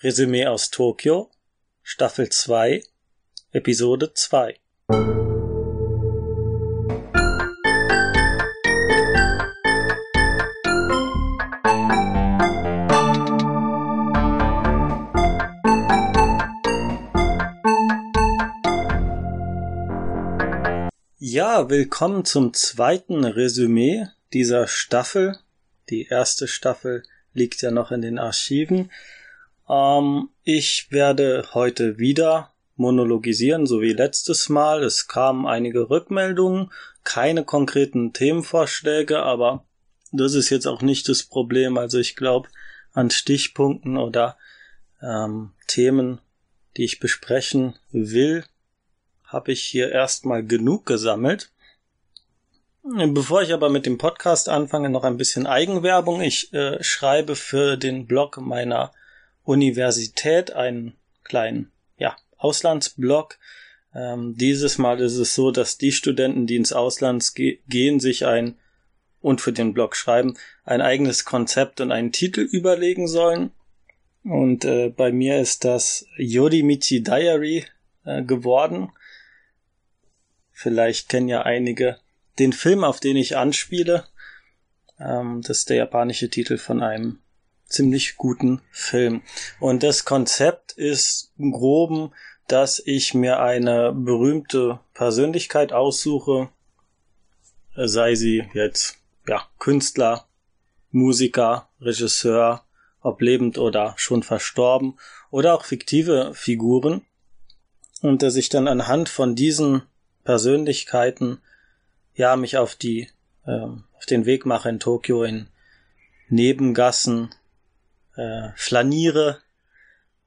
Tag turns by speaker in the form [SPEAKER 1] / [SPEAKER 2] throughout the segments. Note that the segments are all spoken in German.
[SPEAKER 1] Resümee aus Tokio, Staffel 2, Episode 2. Ja, willkommen zum zweiten Resümee dieser Staffel. Die erste Staffel liegt ja noch in den Archiven. Ähm, ich werde heute wieder monologisieren, so wie letztes Mal. Es kamen einige Rückmeldungen, keine konkreten Themenvorschläge, aber das ist jetzt auch nicht das Problem. Also ich glaube, an Stichpunkten oder ähm, Themen, die ich besprechen will, habe ich hier erstmal genug gesammelt. Bevor ich aber mit dem Podcast anfange, noch ein bisschen Eigenwerbung. Ich äh, schreibe für den Blog meiner Universität einen kleinen ja, Auslandsblog. Ähm, dieses Mal ist es so, dass die Studenten, die ins Ausland ge gehen, sich ein und für den Blog schreiben, ein eigenes Konzept und einen Titel überlegen sollen. Und äh, bei mir ist das Yodimichi Diary äh, geworden. Vielleicht kennen ja einige den Film, auf den ich anspiele. Ähm, das ist der japanische Titel von einem ziemlich guten Film. Und das Konzept ist im groben, dass ich mir eine berühmte Persönlichkeit aussuche, sei sie jetzt ja Künstler, Musiker, Regisseur, ob lebend oder schon verstorben, oder auch fiktive Figuren, und dass ich dann anhand von diesen Persönlichkeiten ja mich auf die äh, auf den Weg mache in Tokio in Nebengassen äh, flaniere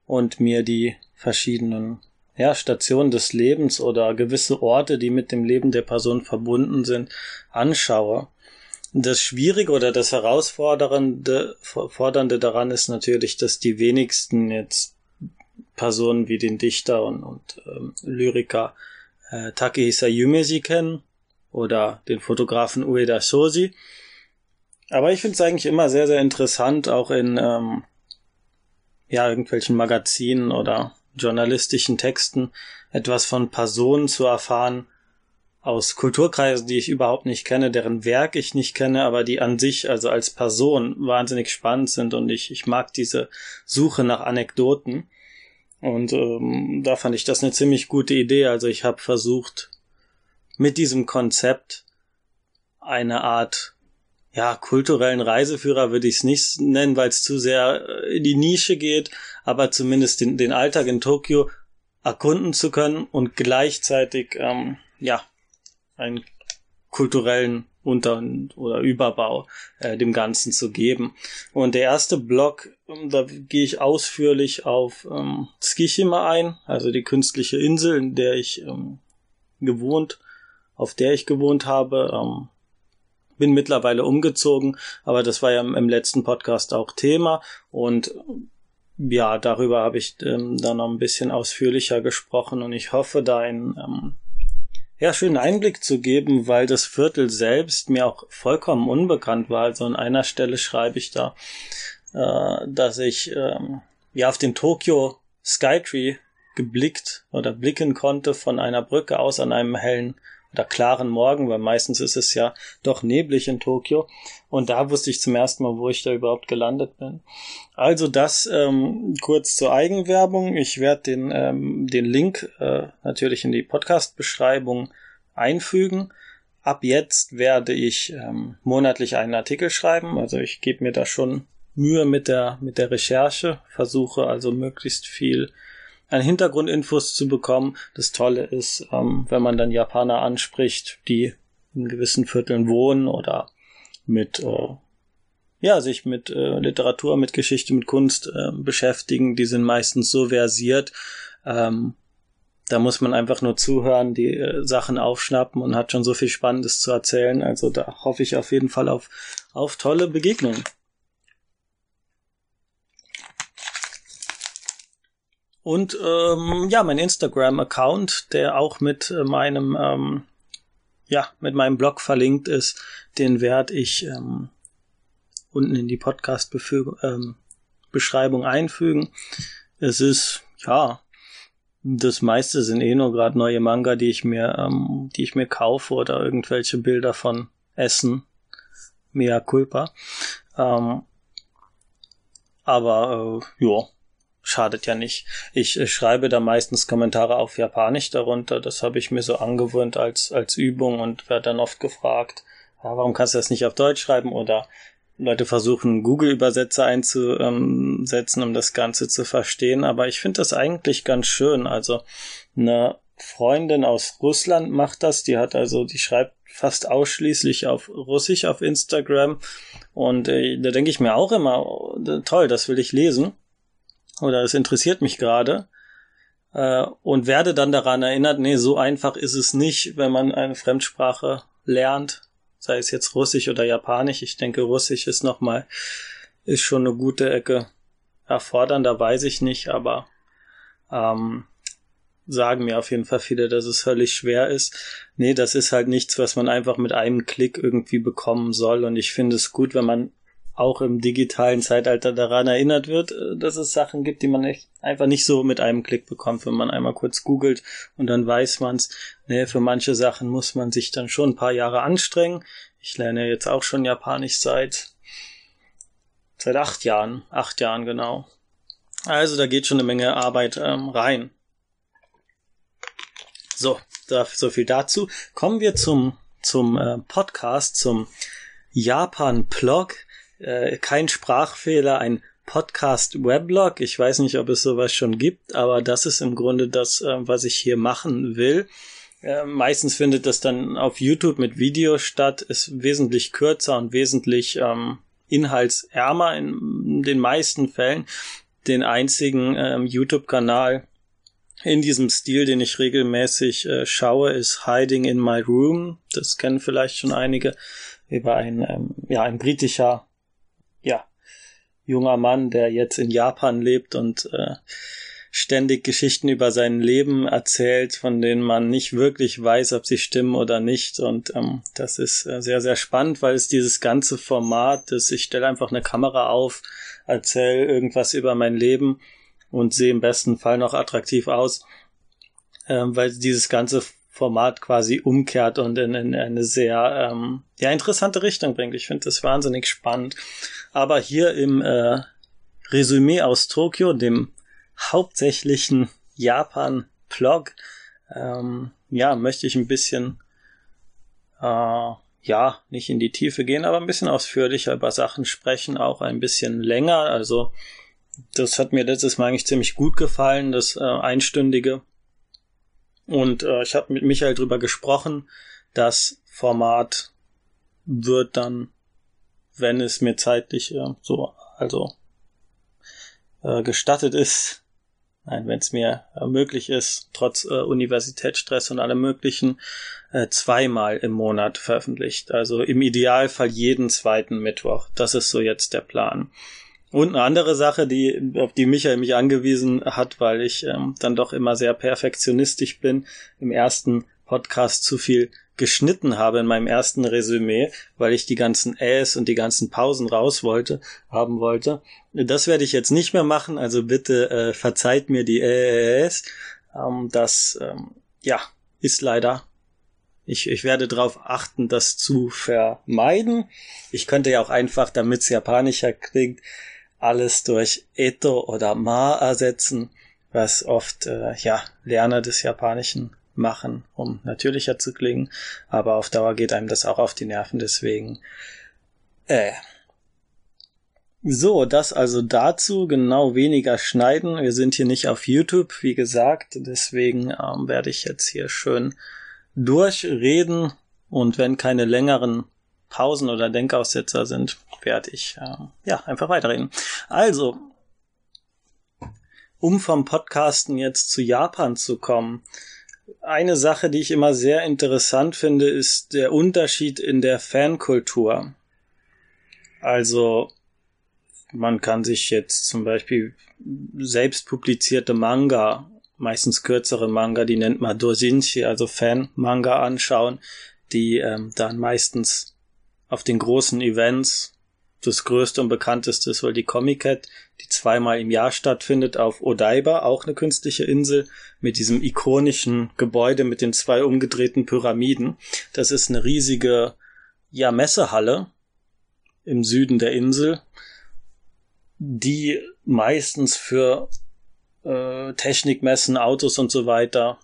[SPEAKER 1] und mir die verschiedenen ja, Stationen des Lebens oder gewisse Orte, die mit dem Leben der Person verbunden sind, anschaue. Das Schwierige oder das Herausfordernde Fordernde daran ist natürlich, dass die wenigsten jetzt Personen wie den Dichter und, und ähm, Lyriker äh, Takehisa Yumeji kennen oder den Fotografen Ueda Shoji. Aber ich finde es eigentlich immer sehr, sehr interessant, auch in ähm, ja, irgendwelchen Magazinen oder journalistischen Texten etwas von Personen zu erfahren aus Kulturkreisen, die ich überhaupt nicht kenne, deren Werk ich nicht kenne, aber die an sich, also als Person, wahnsinnig spannend sind und ich, ich mag diese Suche nach Anekdoten. Und ähm, da fand ich das eine ziemlich gute Idee. Also ich habe versucht, mit diesem Konzept eine Art ja, kulturellen Reiseführer würde ich es nicht nennen, weil es zu sehr äh, in die Nische geht, aber zumindest den, den Alltag in Tokio erkunden zu können und gleichzeitig ähm, ja einen kulturellen Unter- oder Überbau äh, dem Ganzen zu geben. Und der erste Block, ähm, da gehe ich ausführlich auf ähm, Tsushima ein, also die künstliche Insel, in der ich ähm, gewohnt, auf der ich gewohnt habe. Ähm, bin mittlerweile umgezogen, aber das war ja im, letzten Podcast auch Thema und ja, darüber habe ich ähm, dann noch ein bisschen ausführlicher gesprochen und ich hoffe, da einen ähm, ja, schönen Einblick zu geben, weil das Viertel selbst mir auch vollkommen unbekannt war. Also an einer Stelle schreibe ich da, äh, dass ich ähm, ja auf den Tokyo Skytree geblickt oder blicken konnte von einer Brücke aus an einem hellen oder klaren Morgen, weil meistens ist es ja doch neblig in Tokio. Und da wusste ich zum ersten Mal, wo ich da überhaupt gelandet bin. Also das ähm, kurz zur Eigenwerbung. Ich werde den, ähm, den Link äh, natürlich in die Podcast-Beschreibung einfügen. Ab jetzt werde ich ähm, monatlich einen Artikel schreiben. Also ich gebe mir da schon Mühe mit der, mit der Recherche, versuche also möglichst viel an Hintergrundinfos zu bekommen. Das Tolle ist, ähm, wenn man dann Japaner anspricht, die in gewissen Vierteln wohnen oder mit äh, ja, sich mit äh, Literatur, mit Geschichte, mit Kunst äh, beschäftigen, die sind meistens so versiert. Ähm, da muss man einfach nur zuhören, die äh, Sachen aufschnappen und hat schon so viel Spannendes zu erzählen. Also da hoffe ich auf jeden Fall auf, auf tolle Begegnungen. Und ähm, ja, mein Instagram-Account, der auch mit äh, meinem ähm, ja mit meinem Blog verlinkt ist, den werde ich ähm, unten in die Podcast-Beschreibung ähm, einfügen. es ist, ja, das meiste sind eh nur gerade neue Manga, die ich mir, ähm, die ich mir kaufe oder irgendwelche Bilder von Essen. Mea culpa. Ähm, aber äh, ja, schadet ja nicht. Ich äh, schreibe da meistens Kommentare auf Japanisch darunter. Das habe ich mir so angewöhnt als, als Übung und werde dann oft gefragt, ja, warum kannst du das nicht auf Deutsch schreiben? Oder Leute versuchen, Google-Übersetzer einzusetzen, um das Ganze zu verstehen. Aber ich finde das eigentlich ganz schön. Also eine Freundin aus Russland macht das. Die hat also, die schreibt fast ausschließlich auf Russisch auf Instagram. Und äh, da denke ich mir auch immer, oh, toll, das will ich lesen oder es interessiert mich gerade äh, und werde dann daran erinnert, nee, so einfach ist es nicht, wenn man eine Fremdsprache lernt, sei es jetzt Russisch oder Japanisch. Ich denke, Russisch ist nochmal, ist schon eine gute Ecke erfordernder, weiß ich nicht, aber ähm, sagen mir auf jeden Fall viele, dass es völlig schwer ist. Nee, das ist halt nichts, was man einfach mit einem Klick irgendwie bekommen soll. Und ich finde es gut, wenn man auch im digitalen Zeitalter daran erinnert wird, äh, dass es Sachen gibt, die man echt einfach nicht so mit einem Klick bekommt, wenn man einmal kurz googelt und dann weiß man's. Nee, für manche Sachen muss man sich dann schon ein paar Jahre anstrengen. Ich lerne jetzt auch schon Japanisch seit seit acht Jahren, acht Jahren genau. Also da geht schon eine Menge Arbeit ähm, rein. So, da, so viel dazu. Kommen wir zum zum äh, Podcast, zum Japan-Plog äh, kein Sprachfehler, ein Podcast-Weblog. Ich weiß nicht, ob es sowas schon gibt, aber das ist im Grunde das, äh, was ich hier machen will. Äh, meistens findet das dann auf YouTube mit Video statt, ist wesentlich kürzer und wesentlich ähm, inhaltsärmer in den meisten Fällen. Den einzigen ähm, YouTube-Kanal in diesem Stil, den ich regelmäßig äh, schaue, ist Hiding in My Room. Das kennen vielleicht schon einige über ein, ähm, ja, ein britischer junger Mann, der jetzt in Japan lebt und äh, ständig Geschichten über sein Leben erzählt, von denen man nicht wirklich weiß, ob sie stimmen oder nicht. Und ähm, das ist äh, sehr, sehr spannend, weil es dieses ganze Format ist, ich stelle einfach eine Kamera auf, erzähle irgendwas über mein Leben und sehe im besten Fall noch attraktiv aus, äh, weil dieses ganze Format quasi umkehrt und in, in eine sehr ähm, ja, interessante Richtung bringt. Ich finde das wahnsinnig spannend. Aber hier im äh, Resümee aus Tokio, dem hauptsächlichen Japan-Plog, ähm, ja, möchte ich ein bisschen, äh, ja, nicht in die Tiefe gehen, aber ein bisschen ausführlicher über Sachen sprechen, auch ein bisschen länger. Also, das hat mir letztes Mal eigentlich ziemlich gut gefallen, das äh, Einstündige. Und äh, ich habe mit Michael drüber gesprochen. Das Format wird dann wenn es mir zeitlich äh, so, also äh, gestattet ist, nein, wenn es mir äh, möglich ist, trotz äh, Universitätsstress und allem möglichen, äh, zweimal im Monat veröffentlicht. Also im Idealfall jeden zweiten Mittwoch. Das ist so jetzt der Plan. Und eine andere Sache, die, auf die Michael mich angewiesen hat, weil ich ähm, dann doch immer sehr perfektionistisch bin, im ersten Podcast zu viel geschnitten habe in meinem ersten Resümee, weil ich die ganzen Äs und die ganzen Pausen raus wollte, haben wollte. Das werde ich jetzt nicht mehr machen, also bitte äh, verzeiht mir die Äs. Ähm, das, ähm, ja, ist leider ich, ich werde darauf achten, das zu vermeiden. Ich könnte ja auch einfach, damit es japanischer klingt, alles durch Eto oder Ma ersetzen, was oft äh, ja Lerner des Japanischen machen, um natürlicher zu klingen. Aber auf Dauer geht einem das auch auf die Nerven, deswegen. Äh. So, das also dazu, genau weniger schneiden. Wir sind hier nicht auf YouTube, wie gesagt, deswegen ähm, werde ich jetzt hier schön durchreden und wenn keine längeren Pausen oder Denkaussetzer sind, ich äh, ja einfach weiterreden. Also, um vom Podcasten jetzt zu Japan zu kommen, eine Sache, die ich immer sehr interessant finde, ist der Unterschied in der Fankultur. Also, man kann sich jetzt zum Beispiel selbst publizierte Manga, meistens kürzere Manga, die nennt man Dojinshi, also Fan-Manga anschauen, die ähm, dann meistens auf den großen Events das größte und bekannteste ist wohl die Comic Cat, die zweimal im Jahr stattfindet auf Odaiba, auch eine künstliche Insel mit diesem ikonischen Gebäude mit den zwei umgedrehten Pyramiden. Das ist eine riesige, ja, Messehalle im Süden der Insel, die meistens für äh, Technikmessen, Autos und so weiter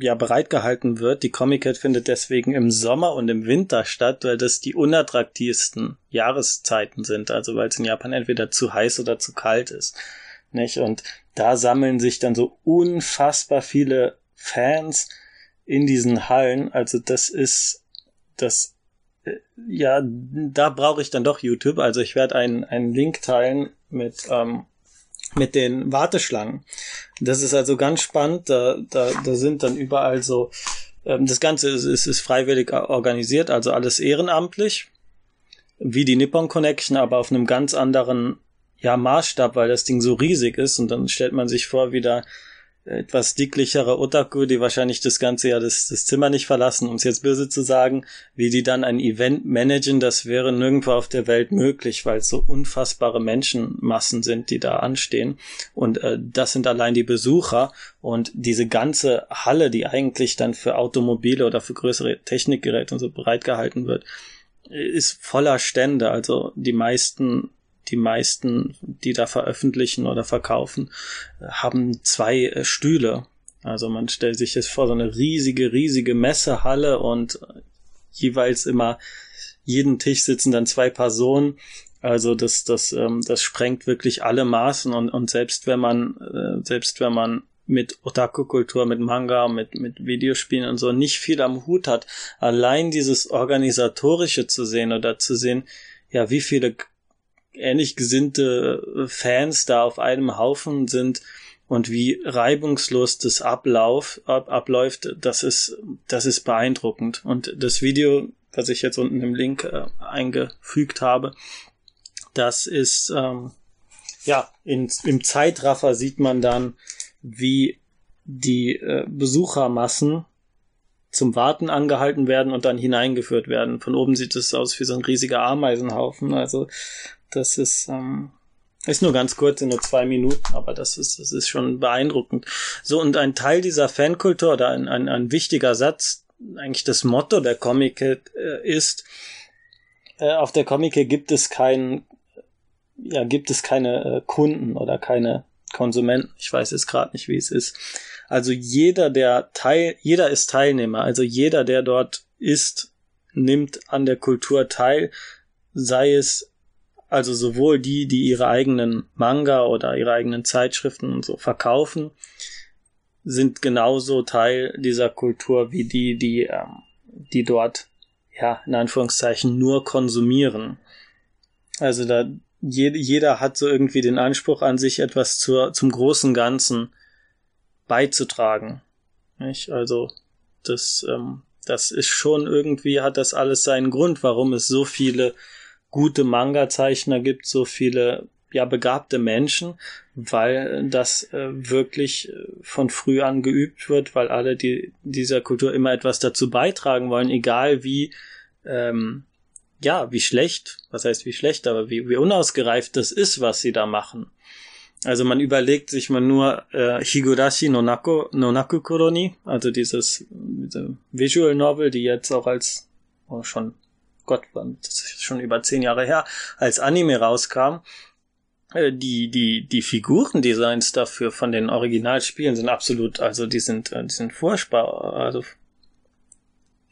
[SPEAKER 1] ja bereitgehalten wird. Die Comic Cat findet deswegen im Sommer und im Winter statt, weil das die unattraktivsten Jahreszeiten sind. Also weil es in Japan entweder zu heiß oder zu kalt ist. Nicht? Und da sammeln sich dann so unfassbar viele Fans in diesen Hallen. Also das ist das äh, ja, da brauche ich dann doch YouTube. Also ich werde einen, einen Link teilen mit ähm, mit den Warteschlangen. Das ist also ganz spannend. Da, da, da sind dann überall so, ähm, das Ganze ist, ist, ist freiwillig organisiert, also alles ehrenamtlich, wie die Nippon Connection, aber auf einem ganz anderen ja, Maßstab, weil das Ding so riesig ist und dann stellt man sich vor, wie da etwas dicklichere Otaku, die wahrscheinlich das ganze Jahr das, das Zimmer nicht verlassen, um es jetzt böse zu sagen, wie die dann ein Event managen, das wäre nirgendwo auf der Welt möglich, weil es so unfassbare Menschenmassen sind, die da anstehen. Und äh, das sind allein die Besucher und diese ganze Halle, die eigentlich dann für Automobile oder für größere Technikgeräte und so bereitgehalten wird, ist voller Stände. Also die meisten die meisten, die da veröffentlichen oder verkaufen, haben zwei äh, Stühle. Also man stellt sich jetzt vor, so eine riesige, riesige Messehalle und jeweils immer jeden Tisch sitzen dann zwei Personen. Also das, das, ähm, das sprengt wirklich alle Maßen und, und selbst wenn man, äh, selbst wenn man mit Otaku-Kultur, mit Manga, mit, mit Videospielen und so nicht viel am Hut hat, allein dieses Organisatorische zu sehen oder zu sehen, ja, wie viele ähnlich gesinnte äh, Fans da auf einem Haufen sind und wie reibungslos das Ablauf ab, abläuft, das ist das ist beeindruckend und das Video, was ich jetzt unten im Link äh, eingefügt habe, das ist ähm, ja in, im Zeitraffer sieht man dann, wie die äh, Besuchermassen zum Warten angehalten werden und dann hineingeführt werden. Von oben sieht es aus wie so ein riesiger Ameisenhaufen. Also das ist, ähm, ist nur ganz kurz, in nur zwei Minuten, aber das ist, das ist schon beeindruckend. So, und ein Teil dieser Fankultur oder ein, ein, ein wichtiger Satz, eigentlich das Motto der Comic äh, ist, äh, auf der Comic gibt es kein, ja, gibt es keine äh, Kunden oder keine Konsumenten. Ich weiß jetzt gerade nicht, wie es ist. Also jeder, der Teil, jeder ist Teilnehmer. Also jeder, der dort ist, nimmt an der Kultur teil, sei es also sowohl die, die ihre eigenen Manga oder ihre eigenen Zeitschriften und so verkaufen, sind genauso Teil dieser Kultur wie die, die, ähm, die dort, ja, in Anführungszeichen nur konsumieren. Also da, jede, jeder hat so irgendwie den Anspruch an sich, etwas zur, zum großen Ganzen beizutragen. Nicht? Also, das, ähm, das ist schon irgendwie, hat das alles seinen Grund, warum es so viele gute Manga-Zeichner gibt, so viele ja begabte Menschen, weil das äh, wirklich äh, von früh an geübt wird, weil alle die dieser Kultur immer etwas dazu beitragen wollen, egal wie ähm, ja wie schlecht, was heißt wie schlecht, aber wie, wie unausgereift das ist, was sie da machen. Also man überlegt sich mal nur äh, Higurashi no Naku, no Naku Kuroni, also dieses diese Visual Novel, die jetzt auch als oh, schon Gott, das ist schon über zehn Jahre her, als Anime rauskam, äh, die, die, die Figurendesigns dafür von den Originalspielen sind absolut, also die sind, äh, die sind furchtbar, also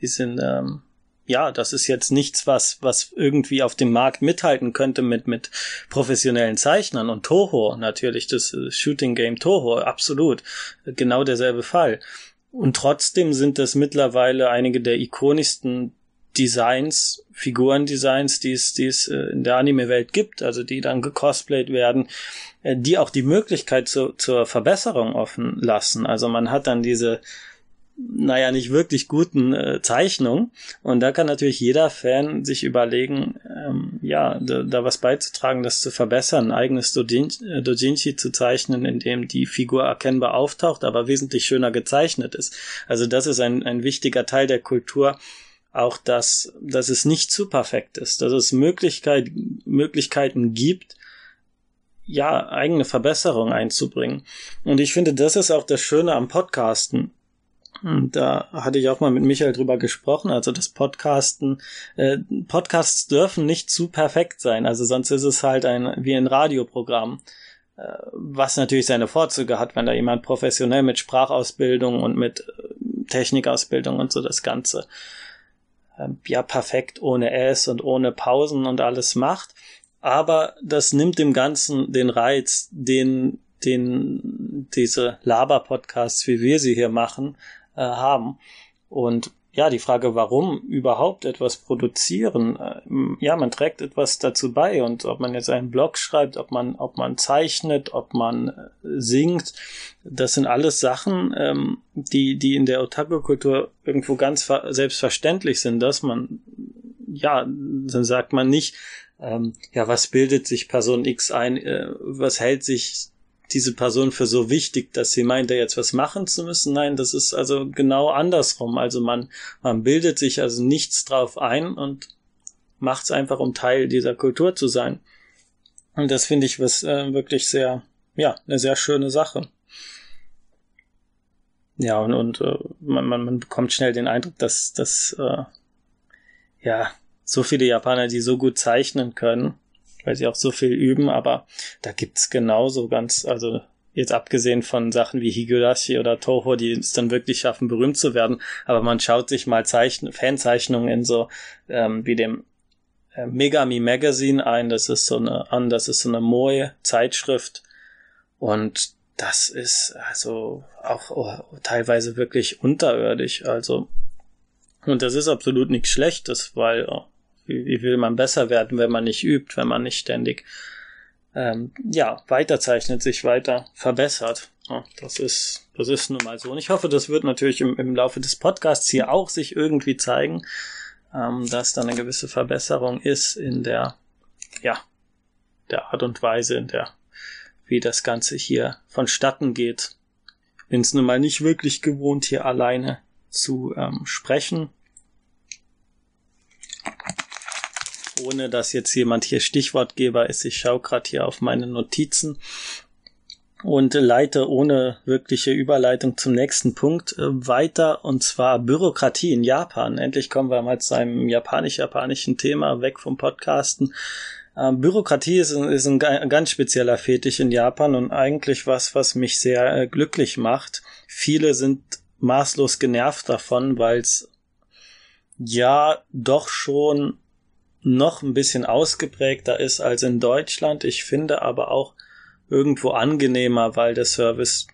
[SPEAKER 1] die sind, ähm, ja, das ist jetzt nichts, was, was irgendwie auf dem Markt mithalten könnte mit, mit professionellen Zeichnern und Toho, natürlich, das äh, Shooting Game Toho, absolut, genau derselbe Fall. Und trotzdem sind das mittlerweile einige der ikonischsten Designs, Figurendesigns, die es, die es äh, in der Anime-Welt gibt, also die dann gecosplayt werden, äh, die auch die Möglichkeit zu, zur Verbesserung offen lassen. Also man hat dann diese, naja, nicht wirklich guten äh, Zeichnungen und da kann natürlich jeder Fan sich überlegen, ähm, ja, da, da was beizutragen, das zu verbessern, ein eigenes Dojinshi, äh, Dojinshi zu zeichnen, in dem die Figur erkennbar auftaucht, aber wesentlich schöner gezeichnet ist. Also das ist ein, ein wichtiger Teil der Kultur, auch, dass, dass es nicht zu perfekt ist, dass es Möglichkeit, Möglichkeiten gibt, ja, eigene Verbesserungen einzubringen. Und ich finde, das ist auch das Schöne am Podcasten. Und da hatte ich auch mal mit Michael drüber gesprochen, also das Podcasten, äh, Podcasts dürfen nicht zu perfekt sein, also sonst ist es halt ein, wie ein Radioprogramm, äh, was natürlich seine Vorzüge hat, wenn da jemand professionell mit Sprachausbildung und mit äh, Technikausbildung und so das Ganze, ja, perfekt ohne S und ohne Pausen und alles macht aber das nimmt dem Ganzen den Reiz, den, den diese Laber-Podcasts, wie wir sie hier machen, äh, haben. Und ja, die Frage, warum überhaupt etwas produzieren? Äh, ja, man trägt etwas dazu bei und ob man jetzt einen Blog schreibt, ob man, ob man zeichnet, ob man äh, singt, das sind alles Sachen, ähm, die, die in der Otaku-Kultur irgendwo ganz selbstverständlich sind, dass man, ja, dann sagt man nicht, ähm, ja, was bildet sich Person X ein, äh, was hält sich diese Person für so wichtig, dass sie meint, da jetzt was machen zu müssen. Nein, das ist also genau andersrum. Also man, man bildet sich also nichts drauf ein und macht es einfach, um Teil dieser Kultur zu sein. Und das finde ich was äh, wirklich sehr, ja, eine sehr schöne Sache. Ja, und, und äh, man, man, man bekommt schnell den Eindruck, dass, dass äh, ja, so viele Japaner, die so gut zeichnen können, weil sie auch so viel üben, aber da gibt's genauso ganz, also jetzt abgesehen von Sachen wie Higurashi oder Toho, die es dann wirklich schaffen, berühmt zu werden, aber man schaut sich mal Zeichen Fanzeichnungen in so ähm, wie dem äh, Megami Magazine ein, das ist so eine an, das ist so eine Moe Zeitschrift und das ist also auch oh, teilweise wirklich unterirdisch, also und das ist absolut nichts Schlechtes, weil oh, wie, wie will man besser werden, wenn man nicht übt, wenn man nicht ständig ähm, ja weiterzeichnet, sich weiter verbessert. Ja, das ist das ist nun mal so. Und ich hoffe, das wird natürlich im, im Laufe des Podcasts hier auch sich irgendwie zeigen, ähm, dass da eine gewisse Verbesserung ist in der ja der Art und Weise, in der wie das Ganze hier vonstatten geht. Bin es nun mal nicht wirklich gewohnt, hier alleine zu ähm, sprechen ohne dass jetzt jemand hier Stichwortgeber ist. Ich schaue gerade hier auf meine Notizen und leite ohne wirkliche Überleitung zum nächsten Punkt äh, weiter und zwar Bürokratie in Japan. Endlich kommen wir mal zu einem japanisch-japanischen Thema weg vom Podcasten. Ähm, Bürokratie ist, ist ein, ganz spezieller Fetisch in Japan und eigentlich was, was mich sehr äh, glücklich macht. Viele sind maßlos genervt davon, weil es ja doch schon noch ein bisschen ausgeprägter ist als in Deutschland. Ich finde aber auch irgendwo angenehmer, weil der Service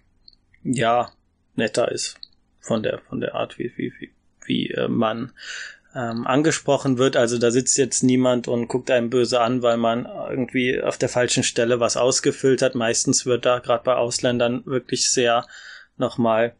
[SPEAKER 1] ja netter ist von der von der Art, wie wie wie, wie äh, man ähm, angesprochen wird. Also da sitzt jetzt niemand und guckt einem böse an, weil man irgendwie auf der falschen Stelle was ausgefüllt hat. Meistens wird da gerade bei Ausländern wirklich sehr nochmal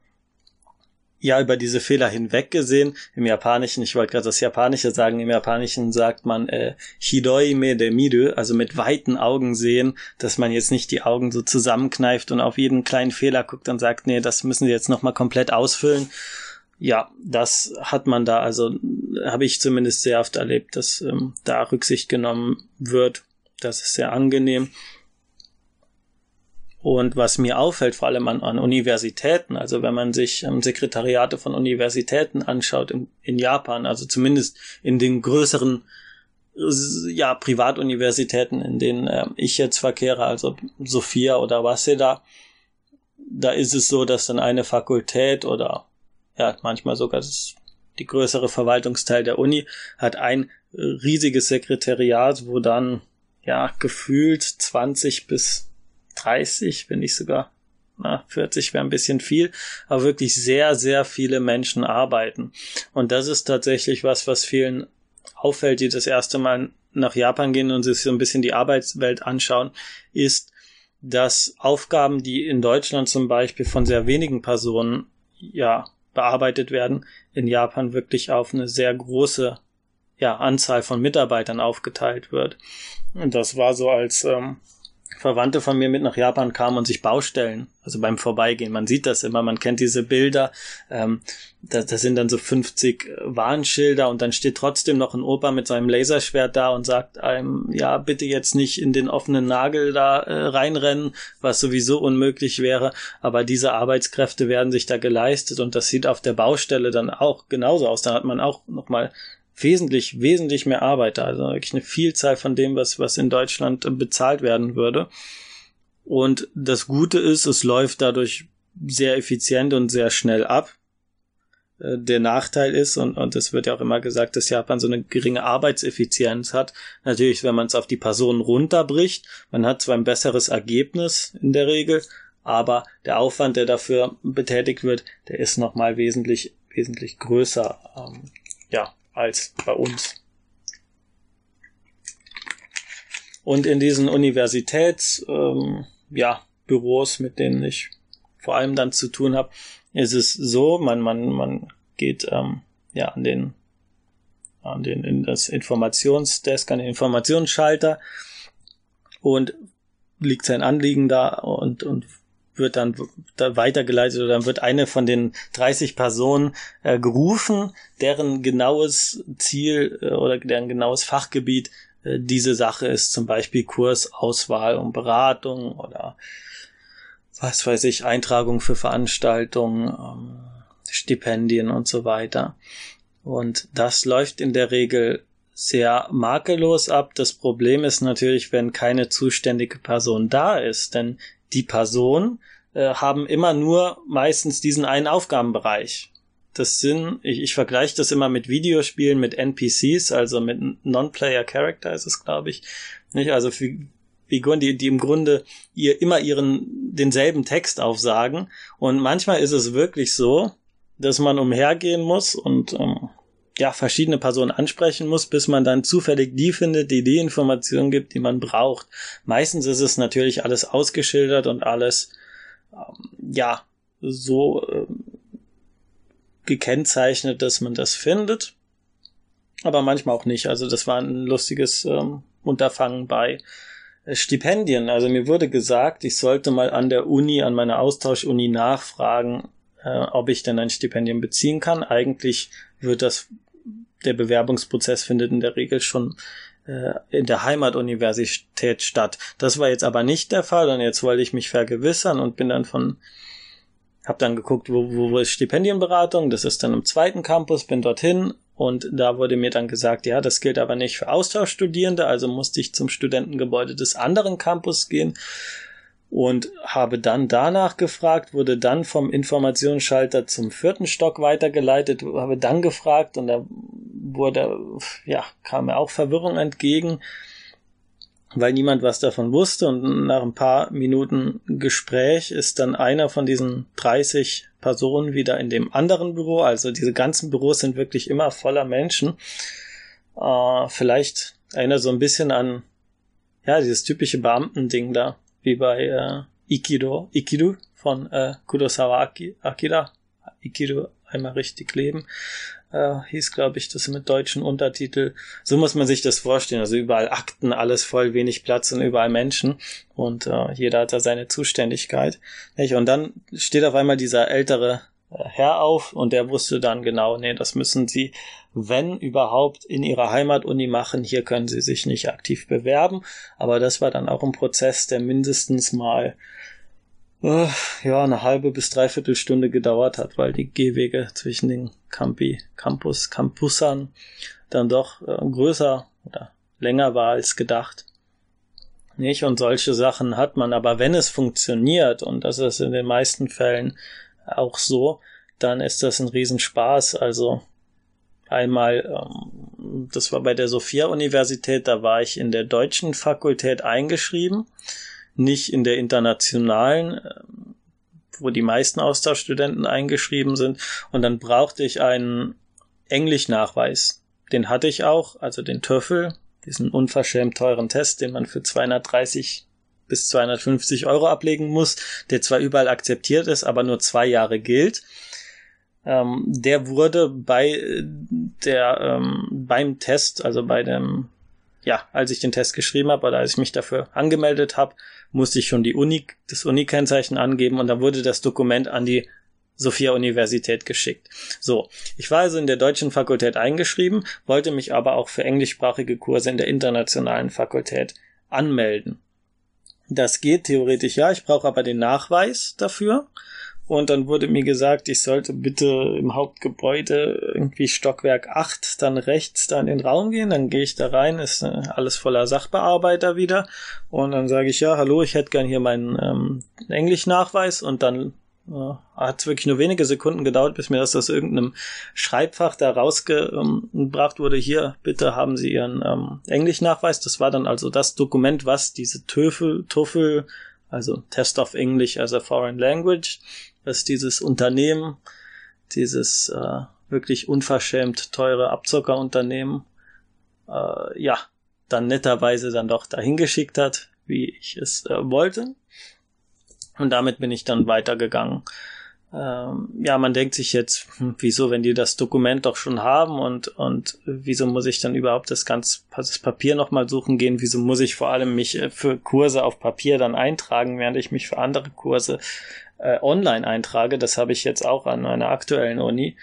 [SPEAKER 1] ja über diese Fehler hinweg gesehen. Im Japanischen, ich wollte gerade das Japanische sagen, im Japanischen sagt man äh, Hidoi me de miru, also mit weiten Augen sehen, dass man jetzt nicht die Augen so zusammenkneift und auf jeden kleinen Fehler guckt und sagt, nee, das müssen Sie jetzt nochmal komplett ausfüllen. Ja, das hat man da, also habe ich zumindest sehr oft erlebt, dass ähm, da Rücksicht genommen wird. Das ist sehr angenehm. Und was mir auffällt, vor allem an, an Universitäten, also wenn man sich ähm, Sekretariate von Universitäten anschaut in, in Japan, also zumindest in den größeren ja, Privatuniversitäten, in denen äh, ich jetzt verkehre, also Sophia oder Waseda, da ist es so, dass dann eine Fakultät oder ja, manchmal sogar das, die größere Verwaltungsteil der Uni hat ein riesiges Sekretariat, wo dann ja gefühlt 20 bis 30, wenn nicht sogar na, 40 wäre ein bisschen viel, aber wirklich sehr, sehr viele Menschen arbeiten. Und das ist tatsächlich was, was vielen auffällt, die das erste Mal nach Japan gehen und sich so ein bisschen die Arbeitswelt anschauen, ist, dass Aufgaben, die in Deutschland zum Beispiel von sehr wenigen Personen ja bearbeitet werden, in Japan wirklich auf eine sehr große ja, Anzahl von Mitarbeitern aufgeteilt wird. Und das war so als ähm, Verwandte von mir mit nach Japan kamen und sich Baustellen, also beim Vorbeigehen, man sieht das immer, man kennt diese Bilder, ähm, da, da sind dann so 50 Warnschilder und dann steht trotzdem noch ein Opa mit seinem Laserschwert da und sagt einem, ja, bitte jetzt nicht in den offenen Nagel da äh, reinrennen, was sowieso unmöglich wäre, aber diese Arbeitskräfte werden sich da geleistet und das sieht auf der Baustelle dann auch genauso aus, da hat man auch nochmal wesentlich, wesentlich mehr Arbeit da. Also wirklich eine Vielzahl von dem, was, was in Deutschland bezahlt werden würde. Und das Gute ist, es läuft dadurch sehr effizient und sehr schnell ab. Äh, der Nachteil ist, und, und es wird ja auch immer gesagt, dass Japan so eine geringe Arbeitseffizienz hat. Natürlich, wenn man es auf die Personen runterbricht, man hat zwar ein besseres Ergebnis in der Regel, aber der Aufwand, der dafür betätigt wird, der ist nochmal wesentlich, wesentlich größer. Ähm, ja, als bei uns. Und in diesen Universitäts, ähm, ja, Büros, mit denen ich vor allem dann zu tun habe, ist es so, man, man, man geht ähm, ja an den an den in das Informationsdesk, an den Informationsschalter und liegt sein Anliegen da und, und wird dann da weitergeleitet oder dann wird eine von den 30 Personen äh, gerufen, deren genaues Ziel äh, oder deren genaues Fachgebiet äh, diese Sache ist, zum Beispiel Kursauswahl und Beratung oder was weiß ich, Eintragung für Veranstaltungen, ähm, Stipendien und so weiter. Und das läuft in der Regel sehr makellos ab. Das Problem ist natürlich, wenn keine zuständige Person da ist, denn die Person äh, haben immer nur meistens diesen einen Aufgabenbereich. Das sind, ich, ich vergleiche das immer mit Videospielen, mit NPCs, also mit Non-Player Character ist es, glaube ich. Nicht? Also Figuren, die, die im Grunde ihr immer ihren denselben Text aufsagen. Und manchmal ist es wirklich so, dass man umhergehen muss und ähm, ja, verschiedene Personen ansprechen muss, bis man dann zufällig die findet, die die Informationen gibt, die man braucht. Meistens ist es natürlich alles ausgeschildert und alles, ähm, ja, so ähm, gekennzeichnet, dass man das findet. Aber manchmal auch nicht. Also das war ein lustiges ähm, Unterfangen bei äh, Stipendien. Also mir wurde gesagt, ich sollte mal an der Uni, an meiner Austauschuni nachfragen, äh, ob ich denn ein Stipendium beziehen kann. Eigentlich wird das, der Bewerbungsprozess findet in der Regel schon äh, in der Heimatuniversität statt. Das war jetzt aber nicht der Fall und jetzt wollte ich mich vergewissern und bin dann von hab dann geguckt, wo, wo, wo ist Stipendienberatung, das ist dann im zweiten Campus, bin dorthin und da wurde mir dann gesagt, ja, das gilt aber nicht für Austauschstudierende, also musste ich zum Studentengebäude des anderen Campus gehen und habe dann danach gefragt, wurde dann vom Informationsschalter zum vierten Stock weitergeleitet, habe dann gefragt und da wurde, ja, kam mir auch Verwirrung entgegen, weil niemand was davon wusste und nach ein paar Minuten Gespräch ist dann einer von diesen 30 Personen wieder in dem anderen Büro, also diese ganzen Büros sind wirklich immer voller Menschen. Äh, vielleicht erinnert so ein bisschen an, ja, dieses typische Beamtending da wie bei äh, Ikido, Ikido von äh, Kurosawa Akira. Ikido einmal richtig leben. Äh, hieß, glaube ich, das mit deutschen Untertitel. So muss man sich das vorstellen. Also überall Akten, alles voll, wenig Platz und überall Menschen. Und äh, jeder hat da seine Zuständigkeit. Nicht? Und dann steht auf einmal dieser ältere äh, Herr auf und der wusste dann genau, nee, das müssen sie, wenn überhaupt, in ihrer Heimatuni machen. Hier können sie sich nicht aktiv bewerben. Aber das war dann auch ein Prozess, der mindestens mal äh, ja, eine halbe bis dreiviertel Stunde gedauert hat, weil die Gehwege zwischen den Campi, Campus, Campusern dann doch äh, größer oder länger war als gedacht. Nicht? Und solche Sachen hat man. Aber wenn es funktioniert, und das ist in den meisten Fällen auch so, dann ist das ein Riesenspaß. Also einmal, ähm, das war bei der Sophia-Universität, da war ich in der deutschen Fakultät eingeschrieben, nicht in der internationalen, ähm, wo die meisten Austauschstudenten eingeschrieben sind. Und dann brauchte ich einen Englischnachweis. Den hatte ich auch, also den TOEFL, diesen unverschämt teuren Test, den man für 230 bis 250 Euro ablegen muss, der zwar überall akzeptiert ist, aber nur zwei Jahre gilt. Ähm, der wurde bei der ähm, beim Test, also bei dem ja, als ich den Test geschrieben habe oder als ich mich dafür angemeldet habe, musste ich schon die Uni, das Uni-Kennzeichen angeben und dann wurde das Dokument an die Sophia Universität geschickt. So, ich war also in der deutschen Fakultät eingeschrieben, wollte mich aber auch für englischsprachige Kurse in der internationalen Fakultät anmelden. Das geht theoretisch ja, ich brauche aber den Nachweis dafür. Und dann wurde mir gesagt, ich sollte bitte im Hauptgebäude irgendwie Stockwerk 8 dann rechts da in den Raum gehen. Dann gehe ich da rein, ist äh, alles voller Sachbearbeiter wieder. Und dann sage ich, ja, hallo, ich hätte gern hier meinen ähm, Englischnachweis. Und dann äh, hat wirklich nur wenige Sekunden gedauert, bis mir das aus irgendeinem Schreibfach da rausgebracht wurde. Hier, bitte haben Sie Ihren ähm, Englischnachweis. Das war dann also das Dokument, was diese TOEFL, TOEFL, also Test of English as a Foreign Language, was dieses Unternehmen, dieses äh, wirklich unverschämt teure Abzockerunternehmen, äh, ja, dann netterweise dann doch dahin geschickt hat, wie ich es äh, wollte. Und damit bin ich dann weitergegangen. Ähm, ja, man denkt sich jetzt, hm, wieso, wenn die das Dokument doch schon haben und, und wieso muss ich dann überhaupt das ganze das Papier nochmal suchen gehen? Wieso muss ich vor allem mich äh, für Kurse auf Papier dann eintragen, während ich mich für andere Kurse äh, online eintrage? Das habe ich jetzt auch an meiner aktuellen Uni.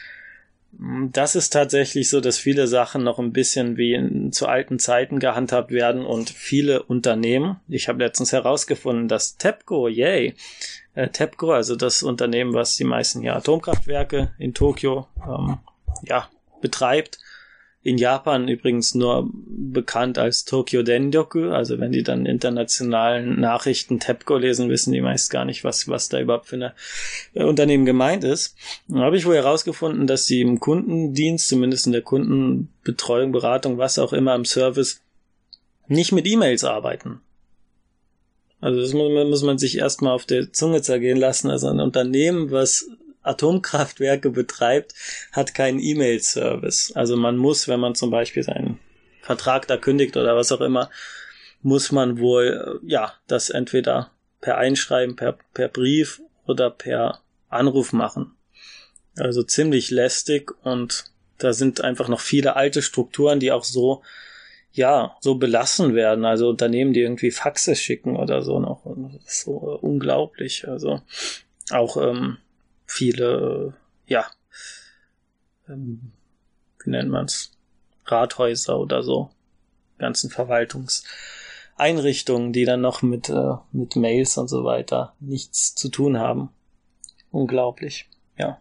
[SPEAKER 1] Hm, das ist tatsächlich so, dass viele Sachen noch ein bisschen wie in, zu alten Zeiten gehandhabt werden und viele Unternehmen, ich habe letztens herausgefunden, dass TEPCO, yay, äh, TEPCO, also das Unternehmen, was die meisten hier Atomkraftwerke in Tokio ähm, ja, betreibt, in Japan übrigens nur bekannt als Tokyo Dendoku. Also wenn die dann internationalen Nachrichten TEPCO lesen, wissen die meist gar nicht, was, was da überhaupt für ein äh, Unternehmen gemeint ist. Da habe ich wohl herausgefunden, dass sie im Kundendienst, zumindest in der Kundenbetreuung, Beratung, was auch immer im Service, nicht mit E-Mails arbeiten. Also das muss man sich erstmal auf der Zunge zergehen lassen. Also ein Unternehmen, was Atomkraftwerke betreibt, hat keinen E-Mail-Service. Also man muss, wenn man zum Beispiel seinen Vertrag da kündigt oder was auch immer, muss man wohl, äh, ja, das entweder per Einschreiben, per, per Brief oder per Anruf machen. Also ziemlich lästig und da sind einfach noch viele alte Strukturen, die auch so, ja, so belassen werden. Also Unternehmen, die irgendwie Faxe schicken oder so noch. Das ist so unglaublich. Also auch ähm, viele, ja, ähm, wie nennt man's, Rathäuser oder so, ganzen Verwaltungseinrichtungen, die dann noch mit, äh, mit Mails und so weiter nichts zu tun haben. Unglaublich, ja.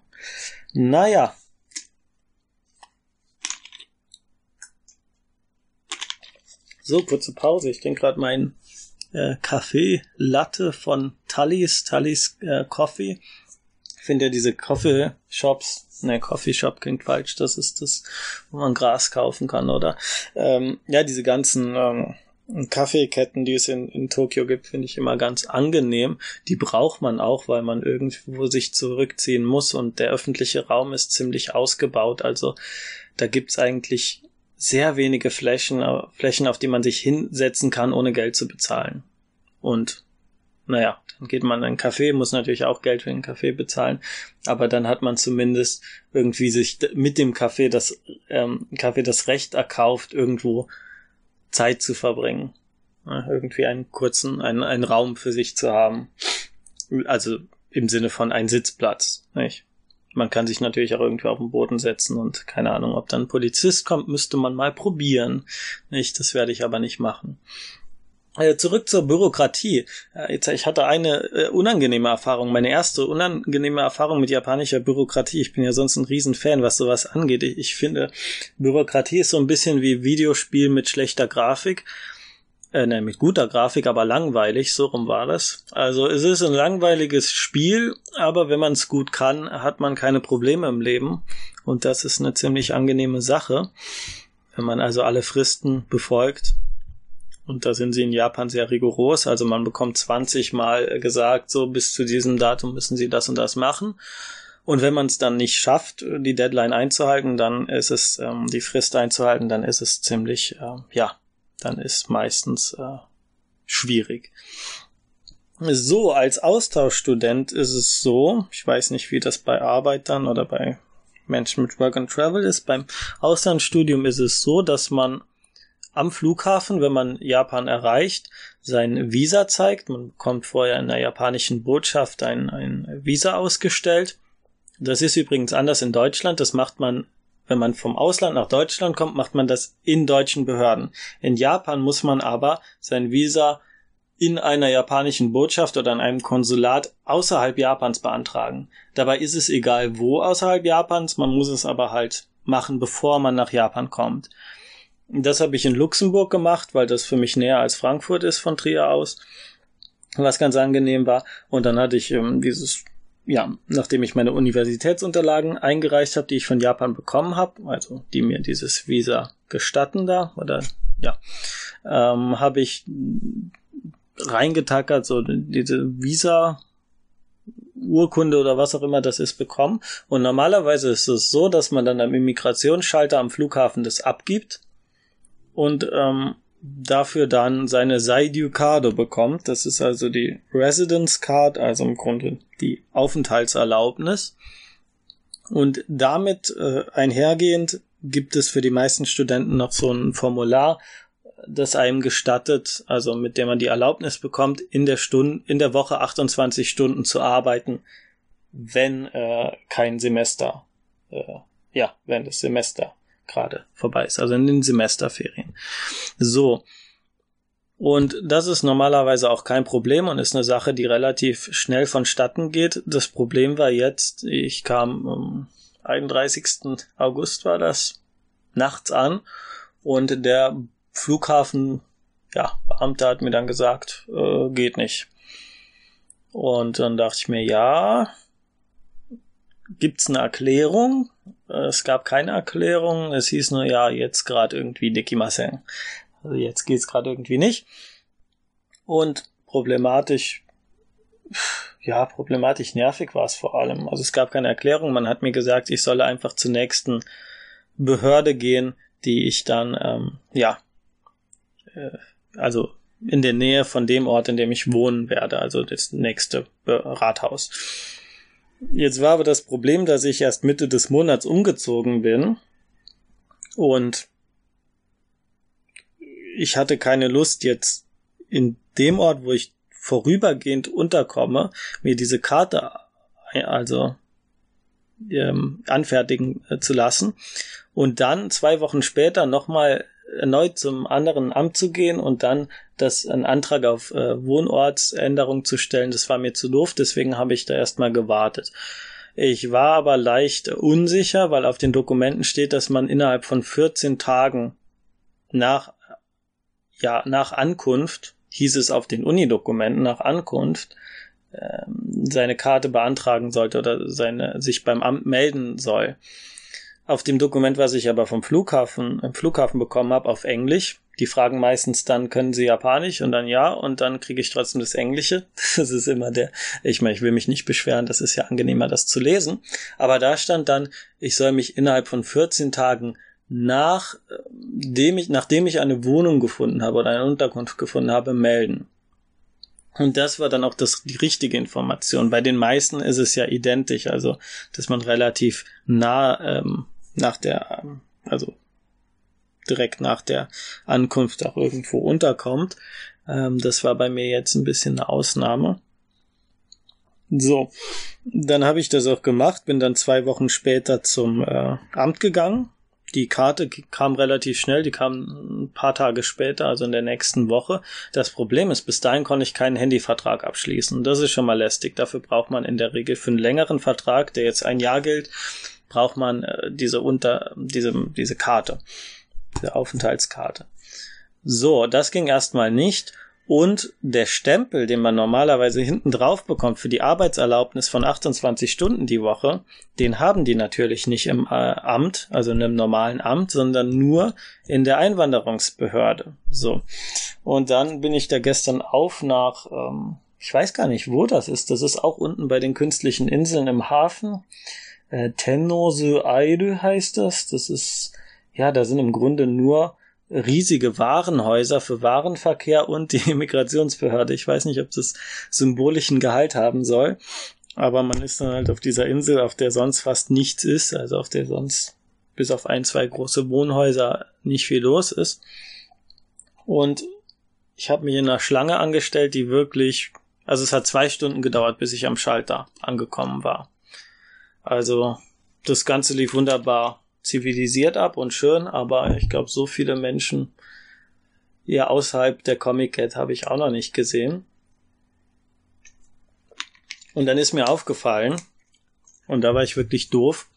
[SPEAKER 1] Naja. So, kurze Pause. Ich trinke gerade meinen äh, Kaffee Latte von Tully's, Tully's äh, Coffee finde ja diese Coffee Shops, ne, Coffee Shop klingt falsch, das ist das, wo man Gras kaufen kann, oder? Ähm, ja, diese ganzen ähm, Kaffeeketten, die es in, in Tokio gibt, finde ich immer ganz angenehm. Die braucht man auch, weil man irgendwo sich zurückziehen muss und der öffentliche Raum ist ziemlich ausgebaut. Also da gibt's eigentlich sehr wenige Flächen, Flächen, auf die man sich hinsetzen kann, ohne Geld zu bezahlen. Und naja, dann geht man in einen Café, muss natürlich auch Geld für den Kaffee bezahlen, aber dann hat man zumindest irgendwie sich mit dem Kaffee das ähm, Kaffee das Recht erkauft, irgendwo Zeit zu verbringen. Ja, irgendwie einen kurzen, einen, einen Raum für sich zu haben. Also im Sinne von ein Sitzplatz, nicht? Man kann sich natürlich auch irgendwie auf den Boden setzen und keine Ahnung, ob dann ein Polizist kommt, müsste man mal probieren. Nicht? Das werde ich aber nicht machen. Äh, zurück zur Bürokratie. Äh, ich hatte eine äh, unangenehme Erfahrung, meine erste unangenehme Erfahrung mit japanischer Bürokratie. Ich bin ja sonst ein Riesenfan, was sowas angeht. Ich finde, Bürokratie ist so ein bisschen wie Videospiel mit schlechter Grafik. Äh, ne, mit guter Grafik, aber langweilig, so rum war das. Also es ist ein langweiliges Spiel, aber wenn man es gut kann, hat man keine Probleme im Leben. Und das ist eine ziemlich angenehme Sache. Wenn man also alle Fristen befolgt, und da sind sie in Japan sehr rigoros. Also man bekommt 20 Mal gesagt, so bis zu diesem Datum müssen sie das und das machen. Und wenn man es dann nicht schafft, die Deadline einzuhalten, dann ist es, ähm, die Frist einzuhalten, dann ist es ziemlich, äh, ja, dann ist meistens äh, schwierig. So, als Austauschstudent ist es so, ich weiß nicht, wie das bei Arbeitern oder bei Menschen mit Work and Travel ist. Beim Auslandsstudium ist es so, dass man am Flughafen, wenn man Japan erreicht, sein Visa zeigt. Man bekommt vorher in der japanischen Botschaft ein, ein Visa ausgestellt. Das ist übrigens anders in Deutschland. Das macht man, wenn man vom Ausland nach Deutschland kommt, macht man das in deutschen Behörden. In Japan muss man aber sein Visa in einer japanischen Botschaft oder in einem Konsulat außerhalb Japans beantragen. Dabei ist es egal wo außerhalb Japans, man muss es aber halt machen, bevor man nach Japan kommt. Das habe ich in Luxemburg gemacht, weil das für mich näher als Frankfurt ist von Trier aus, was ganz angenehm war. Und dann hatte ich ähm, dieses, ja, nachdem ich meine Universitätsunterlagen eingereicht habe, die ich von Japan bekommen habe, also die mir dieses Visa gestatten da, oder ja, ähm, habe ich reingetackert, so diese Visa Urkunde oder was auch immer das ist bekommen. Und normalerweise ist es so, dass man dann am Immigrationsschalter am Flughafen das abgibt und ähm, dafür dann seine Saiducado bekommt. Das ist also die Residence Card, also im Grunde die Aufenthaltserlaubnis. Und damit äh, einhergehend gibt es für die meisten Studenten noch so ein Formular, das einem gestattet, also mit dem man die Erlaubnis bekommt, in der Stunde, in der Woche 28 Stunden zu arbeiten, wenn äh, kein Semester, äh, ja, wenn das Semester gerade vorbei ist, also in den Semesterferien. So. Und das ist normalerweise auch kein Problem und ist eine Sache, die relativ schnell vonstatten geht. Das Problem war jetzt, ich kam am 31. August war das nachts an und der Flughafen, ja, Beamter hat mir dann gesagt, äh, geht nicht. Und dann dachte ich mir, ja, gibt's eine Erklärung? Es gab keine Erklärung. Es hieß nur, ja, jetzt gerade irgendwie Dikimasen. Also jetzt geht's gerade irgendwie nicht. Und problematisch, ja, problematisch nervig war es vor allem. Also es gab keine Erklärung. Man hat mir gesagt, ich solle einfach zur nächsten Behörde gehen, die ich dann, ähm, ja, äh, also in der Nähe von dem Ort, in dem ich wohnen werde, also das nächste Rathaus. Jetzt war aber das Problem, dass ich erst Mitte des Monats umgezogen bin. Und ich hatte keine Lust jetzt in dem Ort, wo ich vorübergehend unterkomme, mir diese Karte also ähm, anfertigen äh, zu lassen und dann zwei Wochen später nochmal erneut zum anderen Amt zu gehen und dann das einen Antrag auf äh, Wohnortsänderung zu stellen, das war mir zu doof, deswegen habe ich da erstmal gewartet. Ich war aber leicht unsicher, weil auf den Dokumenten steht, dass man innerhalb von 14 Tagen nach ja, nach Ankunft, hieß es auf den Unidokumenten, nach Ankunft, äh, seine Karte beantragen sollte oder seine, sich beim Amt melden soll. Auf dem Dokument, was ich aber vom Flughafen, im Flughafen bekommen habe, auf Englisch. Die fragen meistens dann, können sie Japanisch? Und dann ja, und dann kriege ich trotzdem das Englische. Das ist immer der, ich meine, ich will mich nicht beschweren, das ist ja angenehmer, das zu lesen. Aber da stand dann, ich soll mich innerhalb von 14 Tagen nachdem ich, nachdem ich eine Wohnung gefunden habe oder eine Unterkunft gefunden habe, melden. Und das war dann auch das, die richtige Information. Bei den meisten ist es ja identisch, also dass man relativ nah ähm, nach der, also direkt nach der Ankunft auch irgendwo unterkommt. Ähm, das war bei mir jetzt ein bisschen eine Ausnahme. So, dann habe ich das auch gemacht, bin dann zwei Wochen später zum äh, Amt gegangen. Die Karte kam relativ schnell, die kam ein paar Tage später, also in der nächsten Woche. Das Problem ist, bis dahin konnte ich keinen Handyvertrag abschließen. Das ist schon mal lästig. Dafür braucht man in der Regel für einen längeren Vertrag, der jetzt ein Jahr gilt, braucht man äh, diese Unter, diese, diese Karte, diese Aufenthaltskarte. So, das ging erstmal nicht. Und der Stempel, den man normalerweise hinten drauf bekommt für die Arbeitserlaubnis von 28 Stunden die Woche, den haben die natürlich nicht im äh, Amt, also in einem normalen Amt, sondern nur in der Einwanderungsbehörde. So. Und dann bin ich da gestern auf nach, ähm, ich weiß gar nicht, wo das ist. Das ist auch unten bei den künstlichen Inseln im Hafen äh, Tennose Aire heißt das. Das ist, ja, da sind im Grunde nur riesige Warenhäuser für Warenverkehr und die Immigrationsbehörde. Ich weiß nicht, ob das symbolischen Gehalt haben soll, aber man ist dann halt auf dieser Insel, auf der sonst fast nichts ist, also auf der sonst bis auf ein, zwei große Wohnhäuser nicht viel los ist. Und ich habe mich in einer Schlange angestellt, die wirklich, also es hat zwei Stunden gedauert, bis ich am Schalter angekommen war. Also das Ganze lief wunderbar zivilisiert ab und schön, aber ich glaube, so viele Menschen ja außerhalb der Comic Cat habe ich auch noch nicht gesehen. Und dann ist mir aufgefallen, und da war ich wirklich doof,